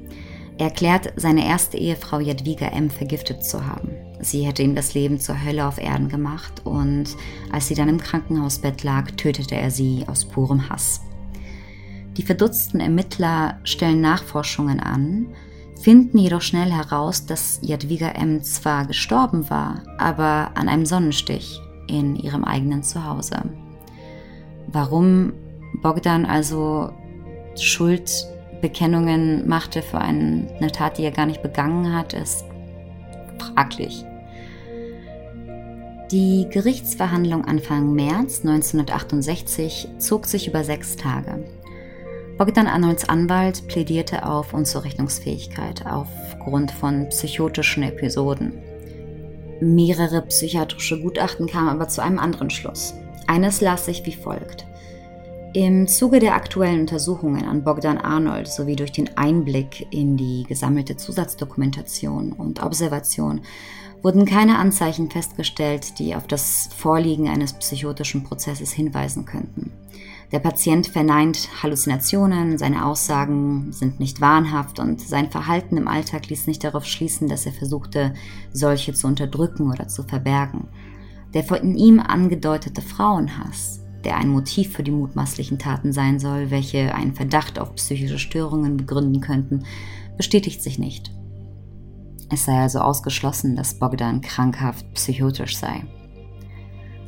Er erklärt, seine erste Ehefrau Jadwiga M. vergiftet zu haben. Sie hätte ihm das Leben zur Hölle auf Erden gemacht und als sie dann im Krankenhausbett lag, tötete er sie aus purem Hass. Die verdutzten Ermittler stellen Nachforschungen an, finden jedoch schnell heraus, dass Jadwiga M. zwar gestorben war, aber an einem Sonnenstich in ihrem eigenen Zuhause. Warum Bogdan also Schuldbekennungen machte für eine Tat, die er gar nicht begangen hat, ist fraglich. Die Gerichtsverhandlung Anfang März 1968 zog sich über sechs Tage. Bogdan Arnolds Anwalt plädierte auf Unzurechnungsfähigkeit aufgrund von psychotischen Episoden. Mehrere psychiatrische Gutachten kamen aber zu einem anderen Schluss. Eines las sich wie folgt. Im Zuge der aktuellen Untersuchungen an Bogdan Arnold sowie durch den Einblick in die gesammelte Zusatzdokumentation und Observation wurden keine Anzeichen festgestellt, die auf das Vorliegen eines psychotischen Prozesses hinweisen könnten. Der Patient verneint Halluzinationen, seine Aussagen sind nicht wahnhaft und sein Verhalten im Alltag ließ nicht darauf schließen, dass er versuchte, solche zu unterdrücken oder zu verbergen. Der von ihm angedeutete Frauenhass, der ein Motiv für die mutmaßlichen Taten sein soll, welche einen Verdacht auf psychische Störungen begründen könnten, bestätigt sich nicht. Es sei also ausgeschlossen, dass Bogdan krankhaft psychotisch sei.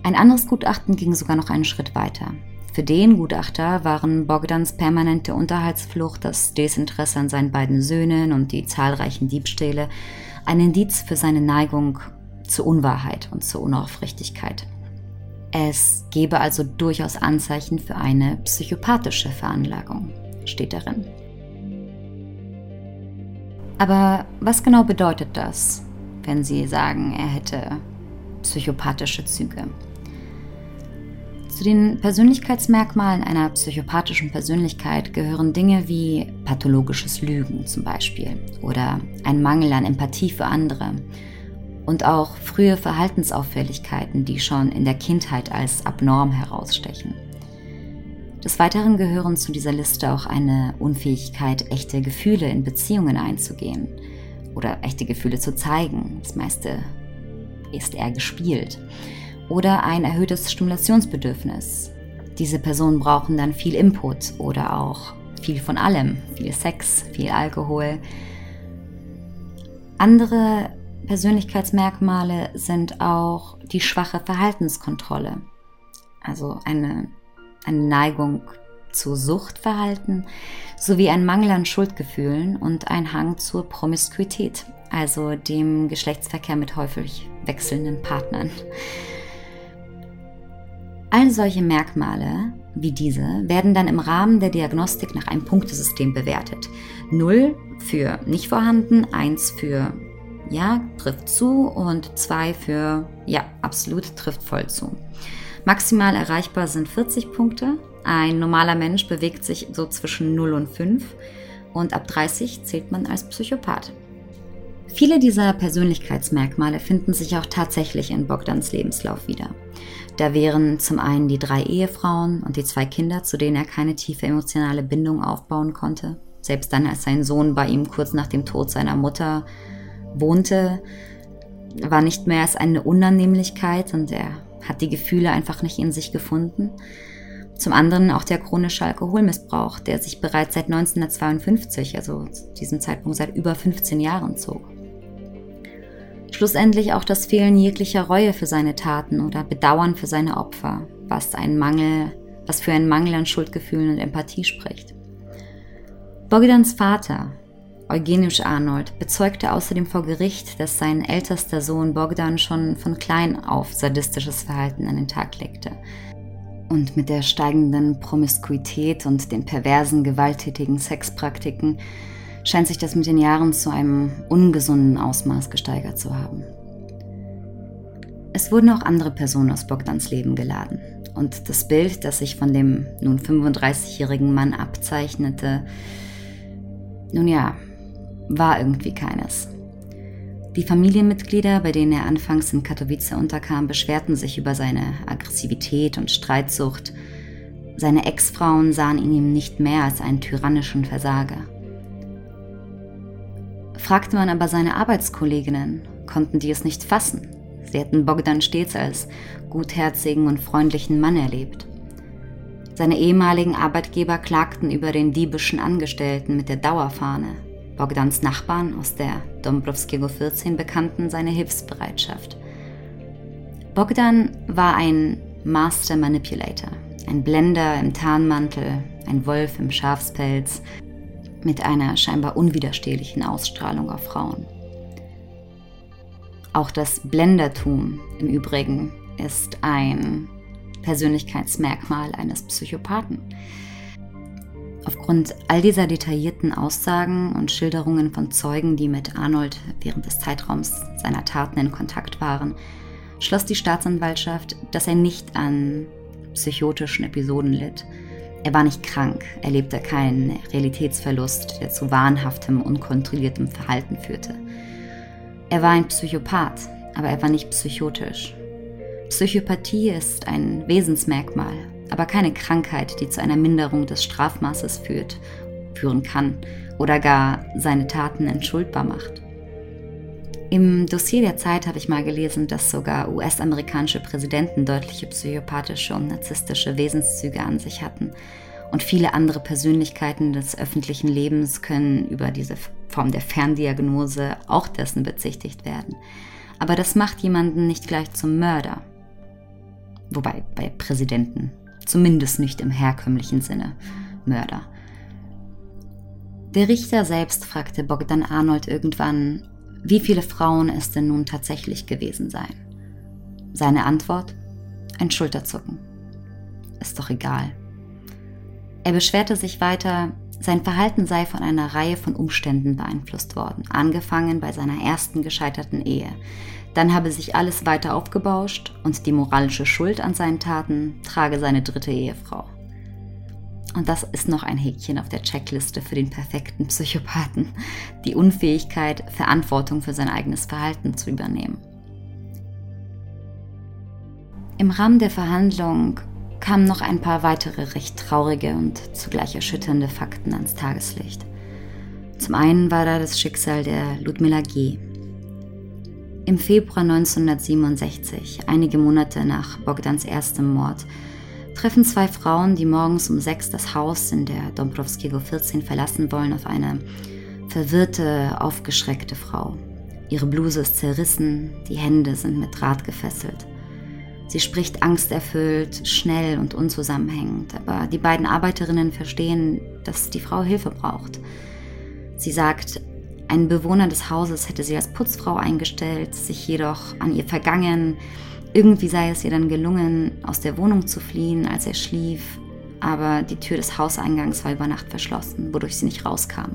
Ein anderes Gutachten ging sogar noch einen Schritt weiter. Für den Gutachter waren Bogdans permanente Unterhaltsflucht, das Desinteresse an seinen beiden Söhnen und die zahlreichen Diebstähle ein Indiz für seine Neigung zur Unwahrheit und zur Unaufrichtigkeit. Es gebe also durchaus Anzeichen für eine psychopathische Veranlagung, steht darin. Aber was genau bedeutet das, wenn Sie sagen, er hätte psychopathische Züge? Zu den Persönlichkeitsmerkmalen einer psychopathischen Persönlichkeit gehören Dinge wie pathologisches Lügen zum Beispiel oder ein Mangel an Empathie für andere und auch frühe Verhaltensauffälligkeiten, die schon in der Kindheit als abnorm herausstechen. Des Weiteren gehören zu dieser Liste auch eine Unfähigkeit, echte Gefühle in Beziehungen einzugehen oder echte Gefühle zu zeigen. Das meiste ist eher gespielt oder ein erhöhtes Stimulationsbedürfnis. Diese Personen brauchen dann viel Input oder auch viel von allem, viel Sex, viel Alkohol. Andere Persönlichkeitsmerkmale sind auch die schwache Verhaltenskontrolle, also eine, eine Neigung zu Suchtverhalten sowie ein Mangel an Schuldgefühlen und ein Hang zur Promiskuität, also dem Geschlechtsverkehr mit häufig wechselnden Partnern. All solche Merkmale wie diese werden dann im Rahmen der Diagnostik nach einem Punktesystem bewertet. 0 für nicht vorhanden, 1 für ja, trifft zu und 2 für ja, absolut trifft voll zu. Maximal erreichbar sind 40 Punkte. Ein normaler Mensch bewegt sich so zwischen 0 und 5 und ab 30 zählt man als Psychopath. Viele dieser Persönlichkeitsmerkmale finden sich auch tatsächlich in Bogdans Lebenslauf wieder. Da wären zum einen die drei Ehefrauen und die zwei Kinder, zu denen er keine tiefe emotionale Bindung aufbauen konnte. Selbst dann, als sein Sohn bei ihm kurz nach dem Tod seiner Mutter wohnte, war nicht mehr als eine Unannehmlichkeit und er hat die Gefühle einfach nicht in sich gefunden. Zum anderen auch der chronische Alkoholmissbrauch, der sich bereits seit 1952, also zu diesem Zeitpunkt seit über 15 Jahren zog. Schlussendlich auch das Fehlen jeglicher Reue für seine Taten oder Bedauern für seine Opfer, was ein Mangel, was für einen Mangel an Schuldgefühlen und Empathie spricht. Bogdans Vater, Eugeniusz Arnold, bezeugte außerdem vor Gericht, dass sein ältester Sohn Bogdan schon von klein auf sadistisches Verhalten an den Tag legte. Und mit der steigenden Promiskuität und den perversen, gewalttätigen Sexpraktiken scheint sich das mit den Jahren zu einem ungesunden Ausmaß gesteigert zu haben. Es wurden auch andere Personen aus Bogdans Leben geladen. Und das Bild, das sich von dem nun 35-jährigen Mann abzeichnete, nun ja, war irgendwie keines. Die Familienmitglieder, bei denen er anfangs in Katowice unterkam, beschwerten sich über seine Aggressivität und Streitsucht. Seine Ex-Frauen sahen in ihm nicht mehr als einen tyrannischen Versager. Fragte man aber seine Arbeitskolleginnen, konnten die es nicht fassen. Sie hätten Bogdan stets als gutherzigen und freundlichen Mann erlebt. Seine ehemaligen Arbeitgeber klagten über den diebischen Angestellten mit der Dauerfahne. Bogdans Nachbarn aus der Dombrowskiego 14 bekannten seine Hilfsbereitschaft. Bogdan war ein Master Manipulator, ein Blender im Tarnmantel, ein Wolf im Schafspelz, mit einer scheinbar unwiderstehlichen Ausstrahlung auf Frauen. Auch das Blendertum im Übrigen ist ein Persönlichkeitsmerkmal eines Psychopathen. Aufgrund all dieser detaillierten Aussagen und Schilderungen von Zeugen, die mit Arnold während des Zeitraums seiner Taten in Kontakt waren, schloss die Staatsanwaltschaft, dass er nicht an psychotischen Episoden litt, er war nicht krank, er lebte keinen Realitätsverlust, der zu wahnhaftem, unkontrolliertem Verhalten führte. Er war ein Psychopath, aber er war nicht psychotisch. Psychopathie ist ein Wesensmerkmal, aber keine Krankheit, die zu einer Minderung des Strafmaßes führt, führen kann oder gar seine Taten entschuldbar macht. Im Dossier der Zeit habe ich mal gelesen, dass sogar US-amerikanische Präsidenten deutliche psychopathische und narzisstische Wesenszüge an sich hatten. Und viele andere Persönlichkeiten des öffentlichen Lebens können über diese Form der Ferndiagnose auch dessen bezichtigt werden. Aber das macht jemanden nicht gleich zum Mörder. Wobei bei Präsidenten, zumindest nicht im herkömmlichen Sinne, Mörder. Der Richter selbst fragte Bogdan Arnold irgendwann, wie viele Frauen es denn nun tatsächlich gewesen seien. Seine Antwort? Ein Schulterzucken. Ist doch egal. Er beschwerte sich weiter, sein Verhalten sei von einer Reihe von Umständen beeinflusst worden, angefangen bei seiner ersten gescheiterten Ehe. Dann habe sich alles weiter aufgebauscht und die moralische Schuld an seinen Taten trage seine dritte Ehefrau. Und das ist noch ein Häkchen auf der Checkliste für den perfekten Psychopathen. Die Unfähigkeit, Verantwortung für sein eigenes Verhalten zu übernehmen. Im Rahmen der Verhandlung kamen noch ein paar weitere recht traurige und zugleich erschütternde Fakten ans Tageslicht. Zum einen war da das Schicksal der Ludmilla G. Im Februar 1967, einige Monate nach Bogdans erstem Mord, treffen zwei Frauen, die morgens um sechs das Haus in der Dombrowskiego 14 verlassen wollen, auf eine verwirrte, aufgeschreckte Frau. Ihre Bluse ist zerrissen, die Hände sind mit Draht gefesselt. Sie spricht angsterfüllt, schnell und unzusammenhängend, aber die beiden Arbeiterinnen verstehen, dass die Frau Hilfe braucht. Sie sagt, ein Bewohner des Hauses hätte sie als Putzfrau eingestellt, sich jedoch an ihr vergangen. Irgendwie sei es ihr dann gelungen, aus der Wohnung zu fliehen, als er schlief, aber die Tür des Hauseingangs war über Nacht verschlossen, wodurch sie nicht rauskam.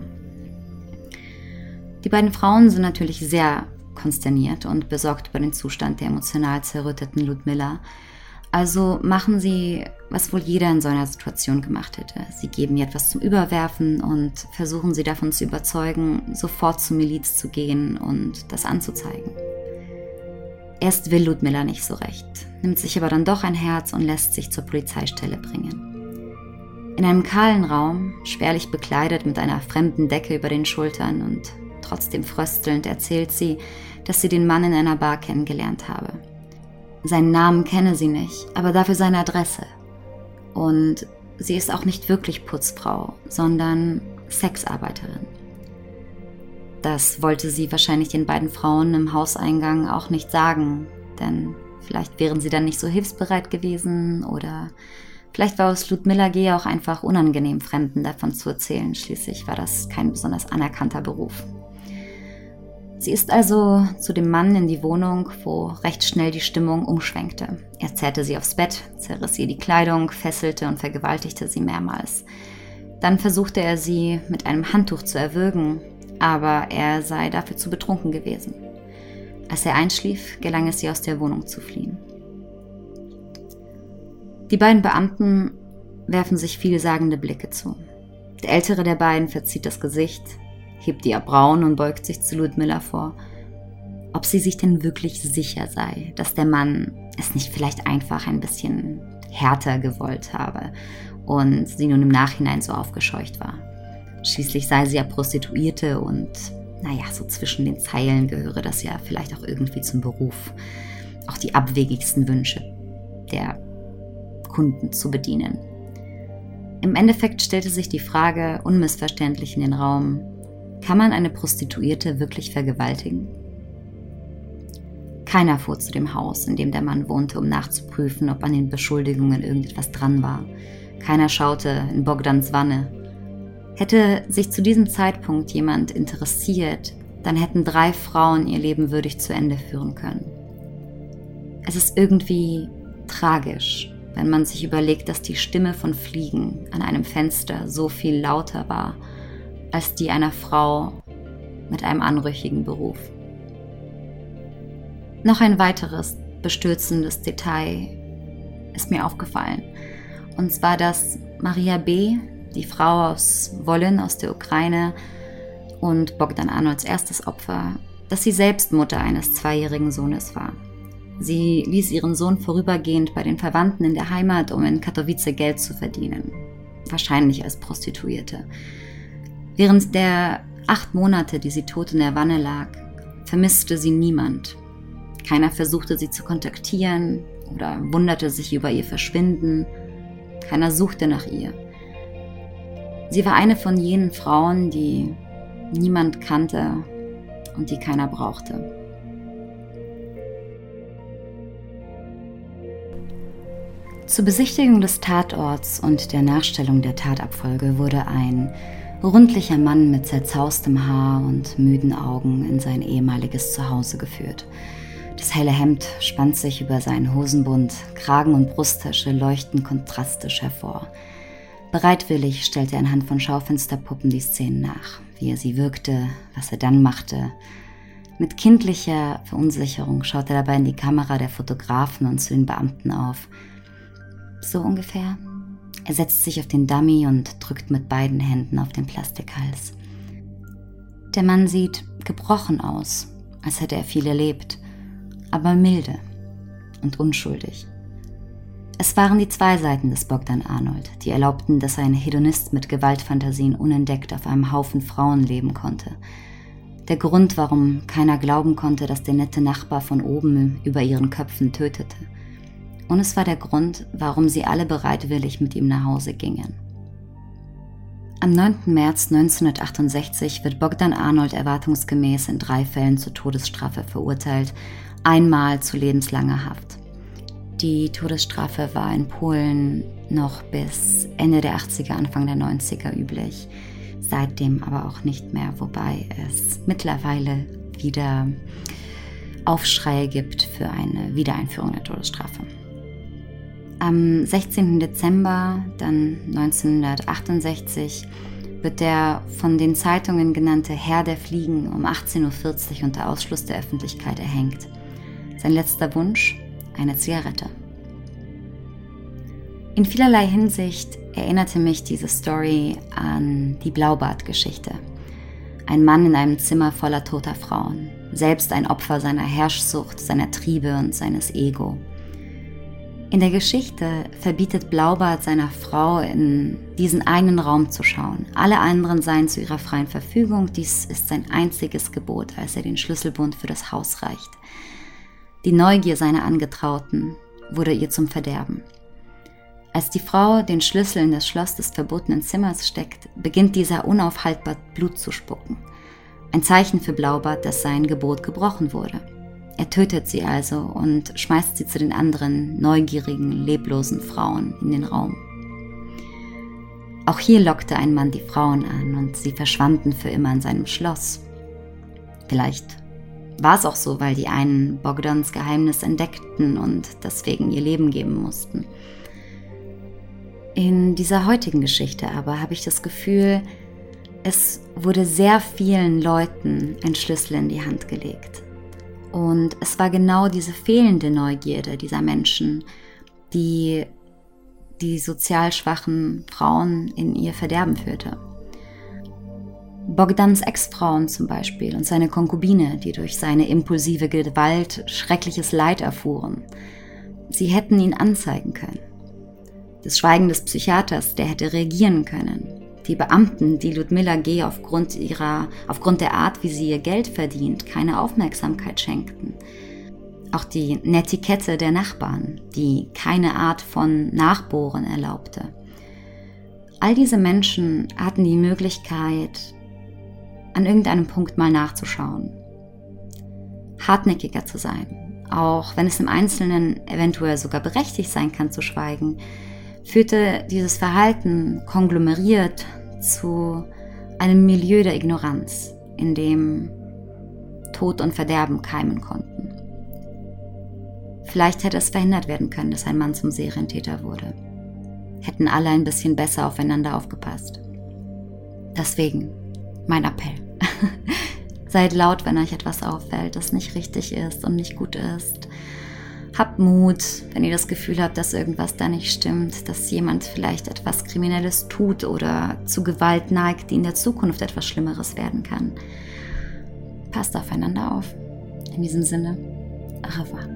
Die beiden Frauen sind natürlich sehr konsterniert und besorgt über den Zustand der emotional zerrütteten Ludmilla. Also machen sie, was wohl jeder in so einer Situation gemacht hätte. Sie geben ihr etwas zum Überwerfen und versuchen sie davon zu überzeugen, sofort zur Miliz zu gehen und das anzuzeigen. Erst will Ludmilla nicht so recht, nimmt sich aber dann doch ein Herz und lässt sich zur Polizeistelle bringen. In einem kahlen Raum, schwerlich bekleidet mit einer fremden Decke über den Schultern und trotzdem fröstelnd, erzählt sie, dass sie den Mann in einer Bar kennengelernt habe. Seinen Namen kenne sie nicht, aber dafür seine Adresse. Und sie ist auch nicht wirklich Putzfrau, sondern Sexarbeiterin. Das wollte sie wahrscheinlich den beiden Frauen im Hauseingang auch nicht sagen, denn vielleicht wären sie dann nicht so hilfsbereit gewesen oder vielleicht war es Ludmilla G. auch einfach unangenehm, Fremden davon zu erzählen. Schließlich war das kein besonders anerkannter Beruf. Sie ist also zu dem Mann in die Wohnung, wo recht schnell die Stimmung umschwenkte. Er zerrte sie aufs Bett, zerriss ihr die Kleidung, fesselte und vergewaltigte sie mehrmals. Dann versuchte er sie mit einem Handtuch zu erwürgen, aber er sei dafür zu betrunken gewesen. Als er einschlief, gelang es ihr aus der Wohnung zu fliehen. Die beiden Beamten werfen sich vielsagende Blicke zu. Der ältere der beiden verzieht das Gesicht, hebt ihr Brauen und beugt sich zu Ludmilla vor. Ob sie sich denn wirklich sicher sei, dass der Mann es nicht vielleicht einfach ein bisschen härter gewollt habe und sie nun im Nachhinein so aufgescheucht war. Schließlich sei sie ja Prostituierte und naja, so zwischen den Zeilen gehöre das ja vielleicht auch irgendwie zum Beruf. Auch die abwegigsten Wünsche der Kunden zu bedienen. Im Endeffekt stellte sich die Frage unmissverständlich in den Raum, kann man eine Prostituierte wirklich vergewaltigen? Keiner fuhr zu dem Haus, in dem der Mann wohnte, um nachzuprüfen, ob an den Beschuldigungen irgendetwas dran war. Keiner schaute in Bogdans Wanne. Hätte sich zu diesem Zeitpunkt jemand interessiert, dann hätten drei Frauen ihr Leben würdig zu Ende führen können. Es ist irgendwie tragisch, wenn man sich überlegt, dass die Stimme von Fliegen an einem Fenster so viel lauter war als die einer Frau mit einem anrüchigen Beruf. Noch ein weiteres bestürzendes Detail ist mir aufgefallen. Und zwar, dass Maria B., die Frau aus Wollen aus der Ukraine und Bogdan Arnolds erstes Opfer, dass sie selbst Mutter eines zweijährigen Sohnes war. Sie ließ ihren Sohn vorübergehend bei den Verwandten in der Heimat, um in Katowice Geld zu verdienen. Wahrscheinlich als Prostituierte. Während der acht Monate, die sie tot in der Wanne lag, vermisste sie niemand. Keiner versuchte sie zu kontaktieren oder wunderte sich über ihr Verschwinden. Keiner suchte nach ihr. Sie war eine von jenen Frauen, die niemand kannte und die keiner brauchte. Zur Besichtigung des Tatorts und der Nachstellung der Tatabfolge wurde ein rundlicher Mann mit zerzaustem Haar und müden Augen in sein ehemaliges Zuhause geführt. Das helle Hemd spannt sich über seinen Hosenbund, Kragen und Brusttasche leuchten kontrastisch hervor. Bereitwillig stellt er anhand von Schaufensterpuppen die Szenen nach, wie er sie wirkte, was er dann machte. Mit kindlicher Verunsicherung schaut er dabei in die Kamera der Fotografen und zu den Beamten auf. So ungefähr er setzt sich auf den Dummy und drückt mit beiden Händen auf den Plastikhals. Der Mann sieht gebrochen aus, als hätte er viel erlebt, aber milde und unschuldig. Es waren die zwei Seiten des Bogdan Arnold, die erlaubten, dass ein Hedonist mit Gewaltfantasien unentdeckt auf einem Haufen Frauen leben konnte. Der Grund, warum keiner glauben konnte, dass der nette Nachbar von oben über ihren Köpfen tötete und es war der Grund, warum sie alle bereitwillig mit ihm nach Hause gingen. Am 9. März 1968 wird Bogdan Arnold erwartungsgemäß in drei Fällen zur Todesstrafe verurteilt, einmal zu lebenslanger Haft. Die Todesstrafe war in Polen noch bis Ende der 80er, Anfang der 90er üblich, seitdem aber auch nicht mehr, wobei es mittlerweile wieder Aufschreie gibt für eine Wiedereinführung der Todesstrafe. Am 16. Dezember dann 1968 wird der von den Zeitungen genannte Herr der Fliegen um 18.40 Uhr unter Ausschluss der Öffentlichkeit erhängt. Sein letzter Wunsch? Eine Zigarette. In vielerlei Hinsicht erinnerte mich diese Story an die Blaubart-Geschichte. Ein Mann in einem Zimmer voller toter Frauen, selbst ein Opfer seiner Herrschsucht, seiner Triebe und seines Ego. In der Geschichte verbietet Blaubart seiner Frau, in diesen einen Raum zu schauen. Alle anderen seien zu ihrer freien Verfügung. Dies ist sein einziges Gebot, als er den Schlüsselbund für das Haus reicht. Die Neugier seiner Angetrauten wurde ihr zum Verderben. Als die Frau den Schlüssel in das Schloss des verbotenen Zimmers steckt, beginnt dieser unaufhaltbar Blut zu spucken. Ein Zeichen für Blaubart, dass sein Gebot gebrochen wurde. Er tötet sie also und schmeißt sie zu den anderen neugierigen, leblosen Frauen in den Raum. Auch hier lockte ein Mann die Frauen an und sie verschwanden für immer in seinem Schloss. Vielleicht war es auch so, weil die einen Bogdans Geheimnis entdeckten und deswegen ihr Leben geben mussten. In dieser heutigen Geschichte aber habe ich das Gefühl, es wurde sehr vielen Leuten ein Schlüssel in die Hand gelegt. Und es war genau diese fehlende Neugierde dieser Menschen, die die sozial schwachen Frauen in ihr Verderben führte. Bogdans Ex-Frauen zum Beispiel und seine Konkubine, die durch seine impulsive Gewalt schreckliches Leid erfuhren. Sie hätten ihn anzeigen können. Das Schweigen des Psychiaters, der hätte reagieren können die Beamten, die Ludmilla G. aufgrund, ihrer, aufgrund der Art, wie sie ihr Geld verdient, keine Aufmerksamkeit schenkten. Auch die Netiquette der Nachbarn, die keine Art von Nachbohren erlaubte. All diese Menschen hatten die Möglichkeit, an irgendeinem Punkt mal nachzuschauen, hartnäckiger zu sein, auch wenn es im Einzelnen eventuell sogar berechtigt sein kann zu schweigen, führte dieses Verhalten konglomeriert zu einem Milieu der Ignoranz, in dem Tod und Verderben keimen konnten. Vielleicht hätte es verhindert werden können, dass ein Mann zum Serientäter wurde. Hätten alle ein bisschen besser aufeinander aufgepasst. Deswegen mein Appell. *laughs* Seid laut, wenn euch etwas auffällt, das nicht richtig ist und nicht gut ist. Habt Mut, wenn ihr das Gefühl habt, dass irgendwas da nicht stimmt, dass jemand vielleicht etwas Kriminelles tut oder zu Gewalt neigt, die in der Zukunft etwas Schlimmeres werden kann. Passt aufeinander auf. In diesem Sinne, au revoir.